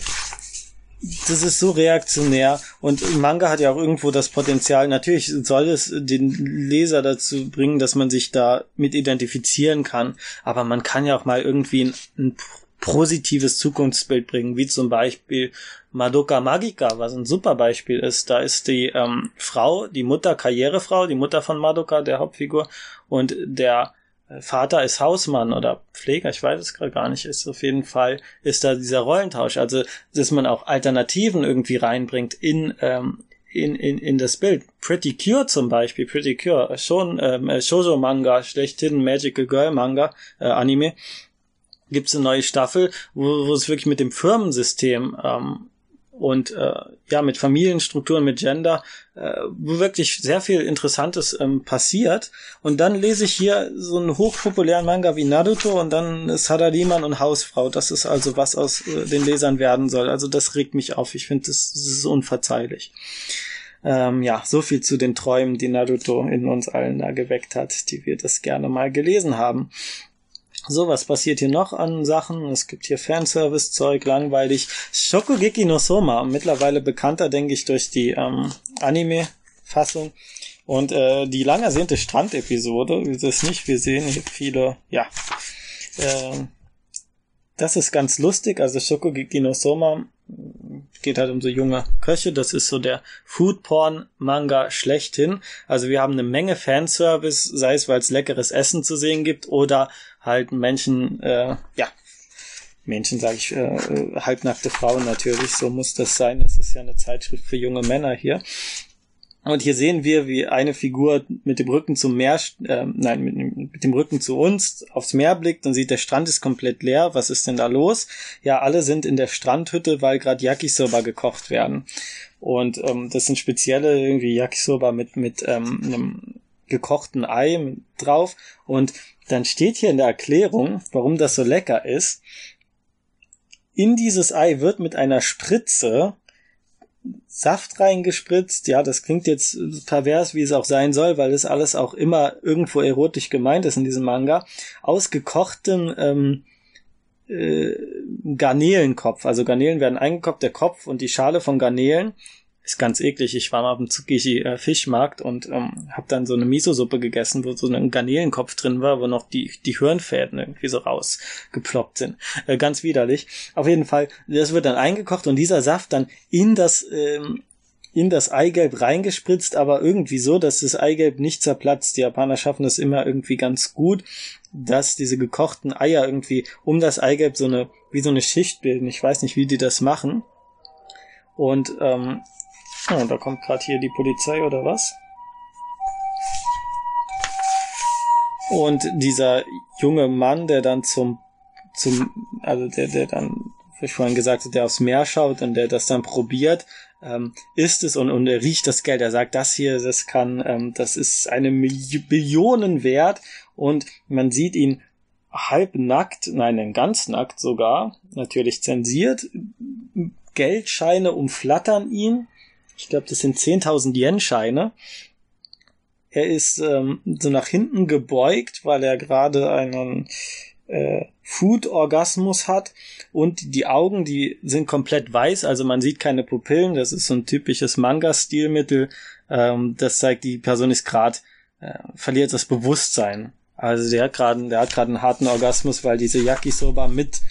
[SPEAKER 1] das ist so reaktionär. Und Manga hat ja auch irgendwo das Potenzial, natürlich soll es den Leser dazu bringen, dass man sich da mit identifizieren kann, aber man kann ja auch mal irgendwie ein, ein positives Zukunftsbild bringen, wie zum Beispiel Madoka Magica, was ein super Beispiel ist. Da ist die ähm, Frau, die Mutter, Karrierefrau, die Mutter von Madoka, der Hauptfigur, und der Vater ist Hausmann oder Pfleger, ich weiß es gerade gar nicht, ist auf jeden Fall, ist da dieser Rollentausch. Also, dass man auch Alternativen irgendwie reinbringt in, ähm, in, in, in das Bild. Pretty Cure zum Beispiel, Pretty Cure, schon ähm, äh, Shoujo-Manga, schlechthin Magical Girl-Manga, äh, Anime, gibt's eine neue Staffel, wo, wo es wirklich mit dem Firmensystem ähm, und äh, ja mit Familienstrukturen, mit Gender, äh, wo wirklich sehr viel Interessantes ähm, passiert. Und dann lese ich hier so einen hochpopulären Manga wie Naruto und dann Sadariman und Hausfrau. Das ist also was aus äh, den Lesern werden soll. Also das regt mich auf. Ich finde, das, das ist unverzeihlich. Ähm, ja, so viel zu den Träumen, die Naruto in uns allen da geweckt hat, die wir das gerne mal gelesen haben. So, was passiert hier noch an Sachen? Es gibt hier Fanservice-Zeug, langweilig. Shokugeki no Soma, mittlerweile bekannter, denke ich, durch die ähm, Anime-Fassung. Und äh, die lang ersehnte Strand-Episode, ist es nicht, wir sehen hier viele, ja. Äh, das ist ganz lustig, also Shokugeki no Soma geht halt um so junge Köche. Das ist so der Foodporn-Manga schlechthin. Also wir haben eine Menge Fanservice, sei es, weil es leckeres Essen zu sehen gibt oder halt Menschen, äh, ja, Menschen sage ich, äh, äh, halbnackte Frauen natürlich, so muss das sein. Es ist ja eine Zeitschrift für junge Männer hier. Und hier sehen wir, wie eine Figur mit dem Rücken zum Meer, äh, nein, mit, mit, dem Rücken zu uns aufs Meer blickt und sieht, der Strand ist komplett leer. Was ist denn da los? Ja, alle sind in der Strandhütte, weil gerade Yakisoba gekocht werden. Und ähm, das sind spezielle irgendwie Yakisoba mit mit ähm, einem gekochten Ei drauf. Und dann steht hier in der Erklärung, warum das so lecker ist. In dieses Ei wird mit einer Spritze Saft reingespritzt. Ja, das klingt jetzt pervers, wie es auch sein soll, weil das alles auch immer irgendwo erotisch gemeint ist in diesem Manga. Aus gekochtem ähm, äh, Garnelenkopf. Also Garnelen werden eingekocht, der Kopf und die Schale von Garnelen ist ganz eklig. Ich war mal auf dem Tsukiji äh, Fischmarkt und ähm, habe dann so eine Miso-Suppe gegessen, wo so ein Garnelenkopf drin war, wo noch die, die Hirnfäden irgendwie so rausgeploppt sind. Äh, ganz widerlich. Auf jeden Fall, das wird dann eingekocht und dieser Saft dann in das ähm, in das Eigelb reingespritzt, aber irgendwie so, dass das Eigelb nicht zerplatzt. Die Japaner schaffen das immer irgendwie ganz gut, dass diese gekochten Eier irgendwie um das Eigelb so eine, wie so eine Schicht bilden. Ich weiß nicht, wie die das machen. Und ähm, Oh, da kommt gerade hier die Polizei oder was? Und dieser junge Mann, der dann zum, zum, also der, der dann, wie vorhin gesagt habe, der aufs Meer schaut und der das dann probiert, ähm, ist es und, und er riecht das Geld. Er sagt, das hier, das kann, ähm, das ist eine Millionen wert und man sieht ihn halb nackt, nein, ganz nackt sogar, natürlich zensiert. Geldscheine umflattern ihn ich glaube, das sind 10.000 Yen-Scheine. Er ist ähm, so nach hinten gebeugt, weil er gerade einen äh, Food-Orgasmus hat und die Augen, die sind komplett weiß, also man sieht keine Pupillen. Das ist so ein typisches Manga-Stilmittel. Ähm, das zeigt, die Person ist gerade äh, verliert das Bewusstsein. Also der hat gerade, der hat gerade einen harten Orgasmus, weil diese Yakisoba mit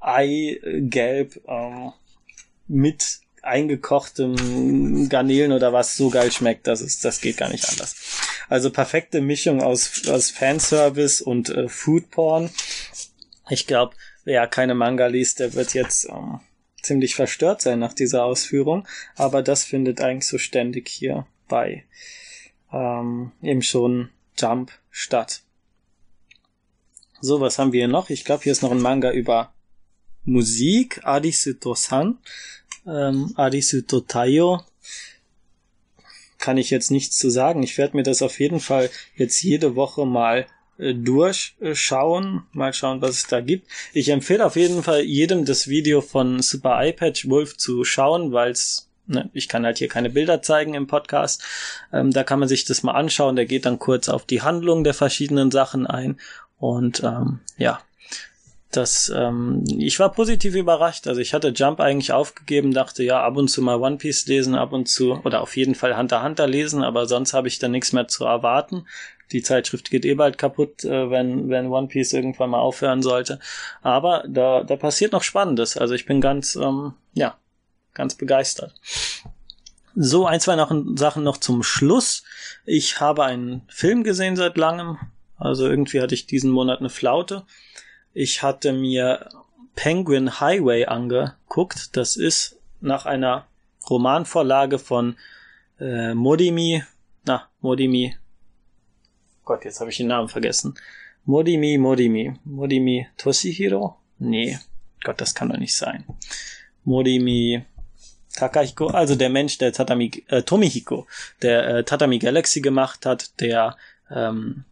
[SPEAKER 1] Eigelb ähm, mit eingekochtem Garnelen oder was so geil schmeckt, das ist, das geht gar nicht anders. Also perfekte Mischung aus, aus Fanservice und äh, Foodporn. Ich glaube, wer keine Manga liest, der wird jetzt ähm, ziemlich verstört sein nach dieser Ausführung. Aber das findet eigentlich so ständig hier bei ähm, eben schon Jump statt. So, was haben wir hier noch? Ich glaube, hier ist noch ein Manga über Musik, Adisuto-san ähm, Arisu Totayo kann ich jetzt nichts zu sagen. Ich werde mir das auf jeden Fall jetzt jede Woche mal äh, durchschauen, mal schauen, was es da gibt. Ich empfehle auf jeden Fall jedem das Video von Super iPad Wolf zu schauen, weil es ne, ich kann halt hier keine Bilder zeigen im Podcast. Ähm, da kann man sich das mal anschauen. Der geht dann kurz auf die Handlung der verschiedenen Sachen ein. Und ähm, ja, das, ähm, ich war positiv überrascht. Also ich hatte Jump eigentlich aufgegeben, dachte ja, ab und zu mal One Piece lesen, ab und zu, oder auf jeden Fall Hunter Hunter lesen, aber sonst habe ich da nichts mehr zu erwarten. Die Zeitschrift geht eh bald kaputt, äh, wenn, wenn One Piece irgendwann mal aufhören sollte. Aber da, da passiert noch Spannendes. Also ich bin ganz, ähm, ja, ganz begeistert. So, ein, zwei Sachen noch zum Schluss. Ich habe einen Film gesehen seit langem. Also irgendwie hatte ich diesen Monat eine Flaute. Ich hatte mir Penguin Highway angeguckt. Das ist nach einer Romanvorlage von äh, Modimi, na, Modimi Gott, jetzt habe ich den Namen vergessen. Modimi, Modimi. Modimi Toshihiro? Nee. Gott, das kann doch nicht sein. Modimi Takahiko, also der Mensch, der Tatami, äh, Tomihiko, der äh, Tatami Galaxy gemacht hat, der, ähm,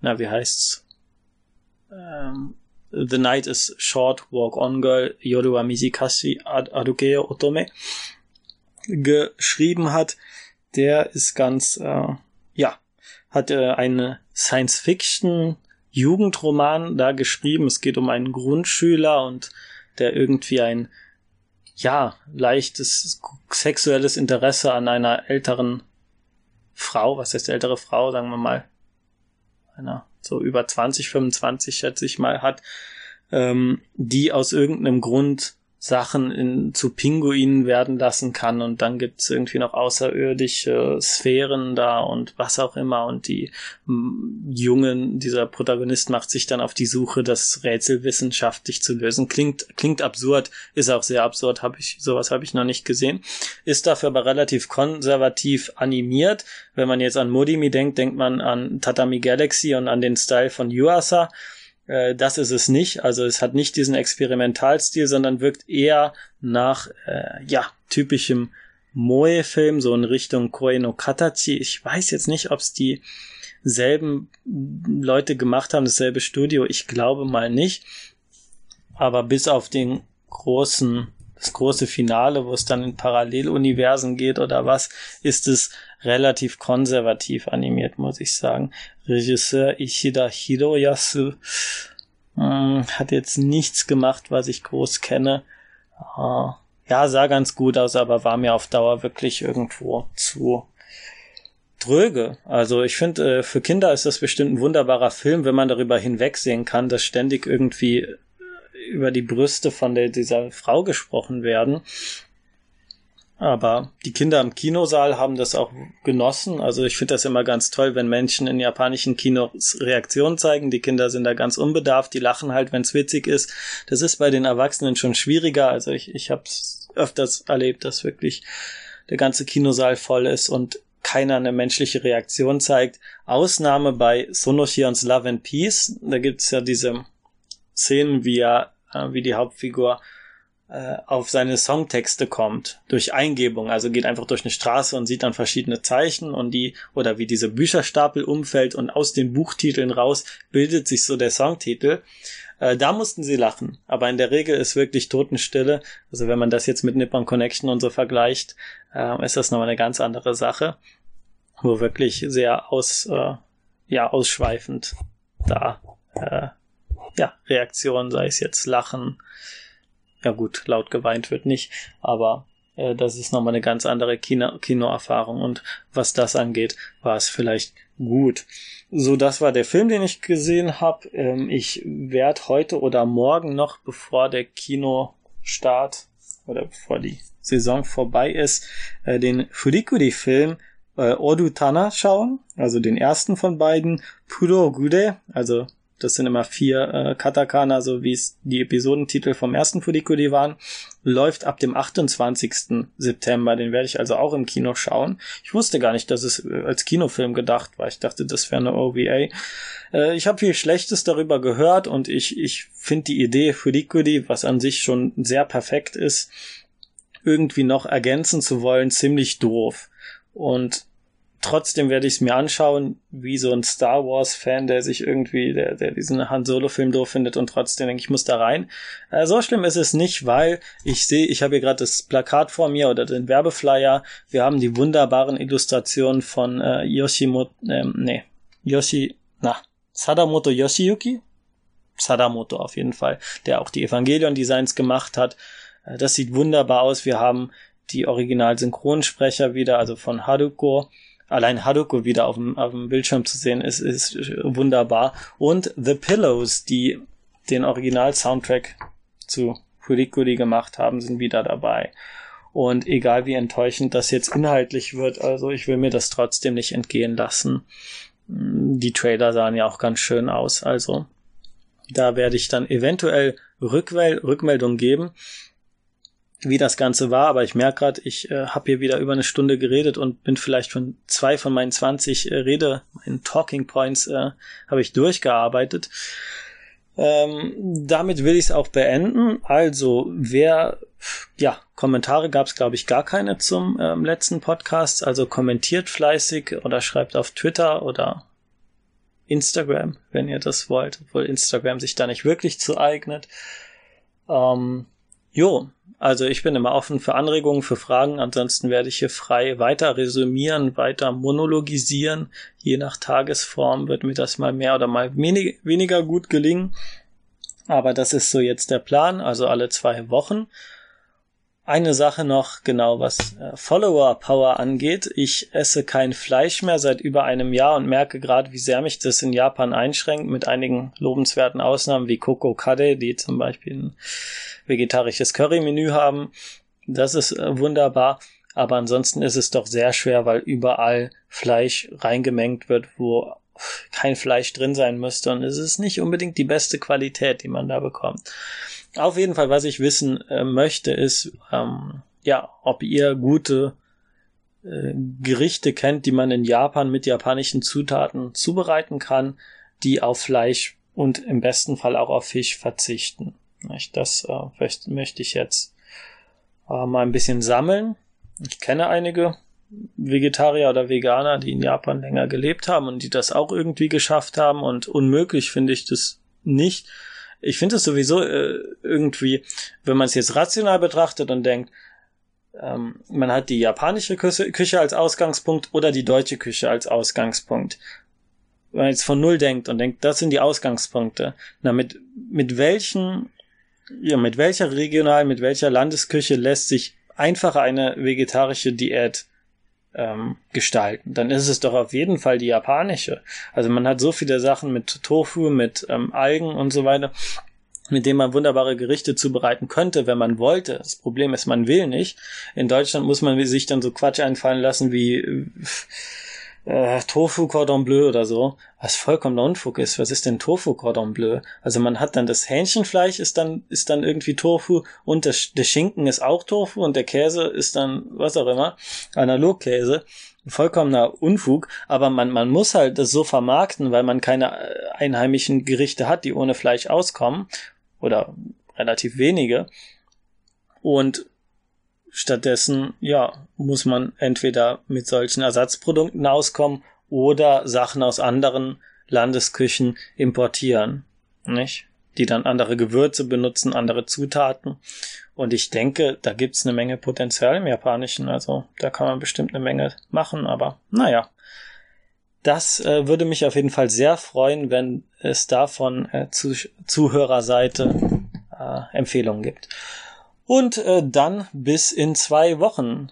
[SPEAKER 1] na, wie heißt's? Ähm, The Night is Short, Walk On Girl, Yoru Mizikashi Adukeo Otome geschrieben hat, der ist ganz, äh, ja, hat äh, eine Science-Fiction-Jugendroman da geschrieben. Es geht um einen Grundschüler und der irgendwie ein ja leichtes sexuelles Interesse an einer älteren Frau, was heißt ältere Frau, sagen wir mal, einer so über 20, 25 schätze ich mal hat, ähm, die aus irgendeinem Grund Sachen in, zu Pinguinen werden lassen kann und dann gibt's irgendwie noch außerirdische Sphären da und was auch immer und die Jungen, dieser Protagonist macht sich dann auf die Suche, das Rätsel wissenschaftlich zu lösen. Klingt, klingt absurd, ist auch sehr absurd, habe ich, sowas habe ich noch nicht gesehen. Ist dafür aber relativ konservativ animiert. Wenn man jetzt an Modimi denkt, denkt man an Tatami Galaxy und an den Style von Yuasa. Äh, das ist es nicht. Also es hat nicht diesen Experimentalstil, sondern wirkt eher nach äh, ja typischem Moe-Film, so in Richtung Koe no Katachi. Ich weiß jetzt nicht, ob es die selben Leute gemacht haben, dasselbe Studio. Ich glaube mal nicht. Aber bis auf den großen, das große Finale, wo es dann in Paralleluniversen geht oder was, ist es relativ konservativ animiert, muss ich sagen. Regisseur Ishida Hiroyasu äh, hat jetzt nichts gemacht, was ich groß kenne. Äh, ja, sah ganz gut aus, aber war mir auf Dauer wirklich irgendwo zu dröge. Also ich finde, äh, für Kinder ist das bestimmt ein wunderbarer Film, wenn man darüber hinwegsehen kann, dass ständig irgendwie über die Brüste von der, dieser Frau gesprochen werden. Aber die Kinder im Kinosaal haben das auch genossen. Also ich finde das immer ganz toll, wenn Menschen in japanischen Kinos Reaktionen zeigen. Die Kinder sind da ganz unbedarft, die lachen halt, wenn es witzig ist. Das ist bei den Erwachsenen schon schwieriger. Also ich, ich habe es öfters erlebt, dass wirklich der ganze Kinosaal voll ist und keiner eine menschliche Reaktion zeigt. Ausnahme bei Sonoshions Love and Peace. Da gibt's ja diese Szenen, wie er, äh, wie die Hauptfigur äh, auf seine Songtexte kommt durch Eingebung, also geht einfach durch eine Straße und sieht dann verschiedene Zeichen und die oder wie diese Bücherstapel umfällt und aus den Buchtiteln raus bildet sich so der Songtitel. Äh, da mussten sie lachen, aber in der Regel ist wirklich Totenstille. Also wenn man das jetzt mit Nippon Connection und so vergleicht, äh, ist das nochmal eine ganz andere Sache, wo wirklich sehr aus äh, ja ausschweifend da äh, ja Reaktionen, sei es jetzt Lachen, ja gut, laut geweint wird nicht, aber äh, das ist nochmal eine ganz andere Kino Kinoerfahrung und was das angeht, war es vielleicht gut. So, das war der Film, den ich gesehen habe. Ähm, ich werde heute oder morgen noch, bevor der Kinostart oder bevor die Saison vorbei ist, äh, den Furikuri-Film äh, Odu Tana schauen, also den ersten von beiden, Puro Gude, also das sind immer vier äh, Katakana, so wie es die Episodentitel vom ersten Furikuri waren. Läuft ab dem 28. September. Den werde ich also auch im Kino schauen. Ich wusste gar nicht, dass es äh, als Kinofilm gedacht war. Ich dachte, das wäre eine OVA. Äh, ich habe viel Schlechtes darüber gehört und ich, ich finde die Idee Furikuri, was an sich schon sehr perfekt ist, irgendwie noch ergänzen zu wollen, ziemlich doof. Und trotzdem werde ich es mir anschauen, wie so ein Star Wars-Fan, der sich irgendwie, der, der diesen Han Solo-Film doof findet und trotzdem denke ich, muss da rein. Äh, so schlimm ist es nicht, weil ich sehe, ich habe hier gerade das Plakat vor mir oder den Werbeflyer. Wir haben die wunderbaren Illustrationen von äh, Yoshimoto, ähm, nee, Yoshi, na, Sadamoto Yoshiyuki? Sadamoto auf jeden Fall, der auch die Evangelion-Designs gemacht hat. Äh, das sieht wunderbar aus. Wir haben die Original-Synchronsprecher wieder, also von Haruko allein Haruko wieder auf dem, auf dem Bildschirm zu sehen, ist, ist wunderbar. Und The Pillows, die den Original-Soundtrack zu Furikuri gemacht haben, sind wieder dabei. Und egal wie enttäuschend das jetzt inhaltlich wird, also ich will mir das trotzdem nicht entgehen lassen. Die Trailer sahen ja auch ganz schön aus, also da werde ich dann eventuell Rückmel Rückmeldung geben wie das Ganze war, aber ich merke gerade, ich äh, habe hier wieder über eine Stunde geredet und bin vielleicht von zwei von meinen 20 äh, Rede, meinen Talking Points äh, habe ich durchgearbeitet. Ähm, damit will ich es auch beenden. Also, wer, ja, Kommentare gab es, glaube ich, gar keine zum ähm, letzten Podcast. Also kommentiert fleißig oder schreibt auf Twitter oder Instagram, wenn ihr das wollt, obwohl Instagram sich da nicht wirklich zu eignet. Ähm, jo, also ich bin immer offen für Anregungen, für Fragen. Ansonsten werde ich hier frei weiter resümieren, weiter monologisieren. Je nach Tagesform wird mir das mal mehr oder mal wenig, weniger gut gelingen. Aber das ist so jetzt der Plan, also alle zwei Wochen. Eine Sache noch, genau was äh, Follower Power angeht. Ich esse kein Fleisch mehr seit über einem Jahr und merke gerade, wie sehr mich das in Japan einschränkt, mit einigen lobenswerten Ausnahmen wie Koko Kade, die zum Beispiel ein vegetarisches Curry-Menü haben. Das ist äh, wunderbar. Aber ansonsten ist es doch sehr schwer, weil überall Fleisch reingemengt wird, wo kein Fleisch drin sein müsste. Und es ist nicht unbedingt die beste Qualität, die man da bekommt. Auf jeden Fall, was ich wissen äh, möchte, ist, ähm, ja, ob ihr gute äh, Gerichte kennt, die man in Japan mit japanischen Zutaten zubereiten kann, die auf Fleisch und im besten Fall auch auf Fisch verzichten. Das äh, möchte ich jetzt äh, mal ein bisschen sammeln. Ich kenne einige Vegetarier oder Veganer, die in Japan länger gelebt haben und die das auch irgendwie geschafft haben und unmöglich finde ich das nicht. Ich finde es sowieso äh, irgendwie, wenn man es jetzt rational betrachtet und denkt, ähm, man hat die japanische Küche, Küche als Ausgangspunkt oder die deutsche Küche als Ausgangspunkt. Wenn man jetzt von Null denkt und denkt, das sind die Ausgangspunkte, na, mit, mit welchen ja, mit welcher regional, mit welcher Landesküche lässt sich einfacher eine vegetarische Diät ähm, gestalten? Dann ist es doch auf jeden Fall die japanische. Also man hat so viele Sachen mit Tofu, mit ähm, Algen und so weiter, mit denen man wunderbare Gerichte zubereiten könnte, wenn man wollte. Das Problem ist, man will nicht. In Deutschland muss man sich dann so Quatsch einfallen lassen wie äh, äh, Tofu Cordon Bleu oder so, was vollkommener Unfug ist. Was ist denn Tofu Cordon Bleu? Also man hat dann das Hähnchenfleisch ist dann ist dann irgendwie Tofu und der, der Schinken ist auch Tofu und der Käse ist dann was auch immer Analogkäse. Vollkommener Unfug, aber man, man muss halt das so vermarkten, weil man keine äh, einheimischen Gerichte hat, die ohne Fleisch auskommen. Oder relativ wenige. Und Stattdessen, ja, muss man entweder mit solchen Ersatzprodukten auskommen oder Sachen aus anderen Landesküchen importieren, nicht? Die dann andere Gewürze benutzen, andere Zutaten. Und ich denke, da gibt's eine Menge Potenzial im Japanischen. Also da kann man bestimmt eine Menge machen, aber naja. Das äh, würde mich auf jeden Fall sehr freuen, wenn es davon äh, zu Zuhörerseite äh, Empfehlungen gibt. Und äh, dann bis in zwei Wochen.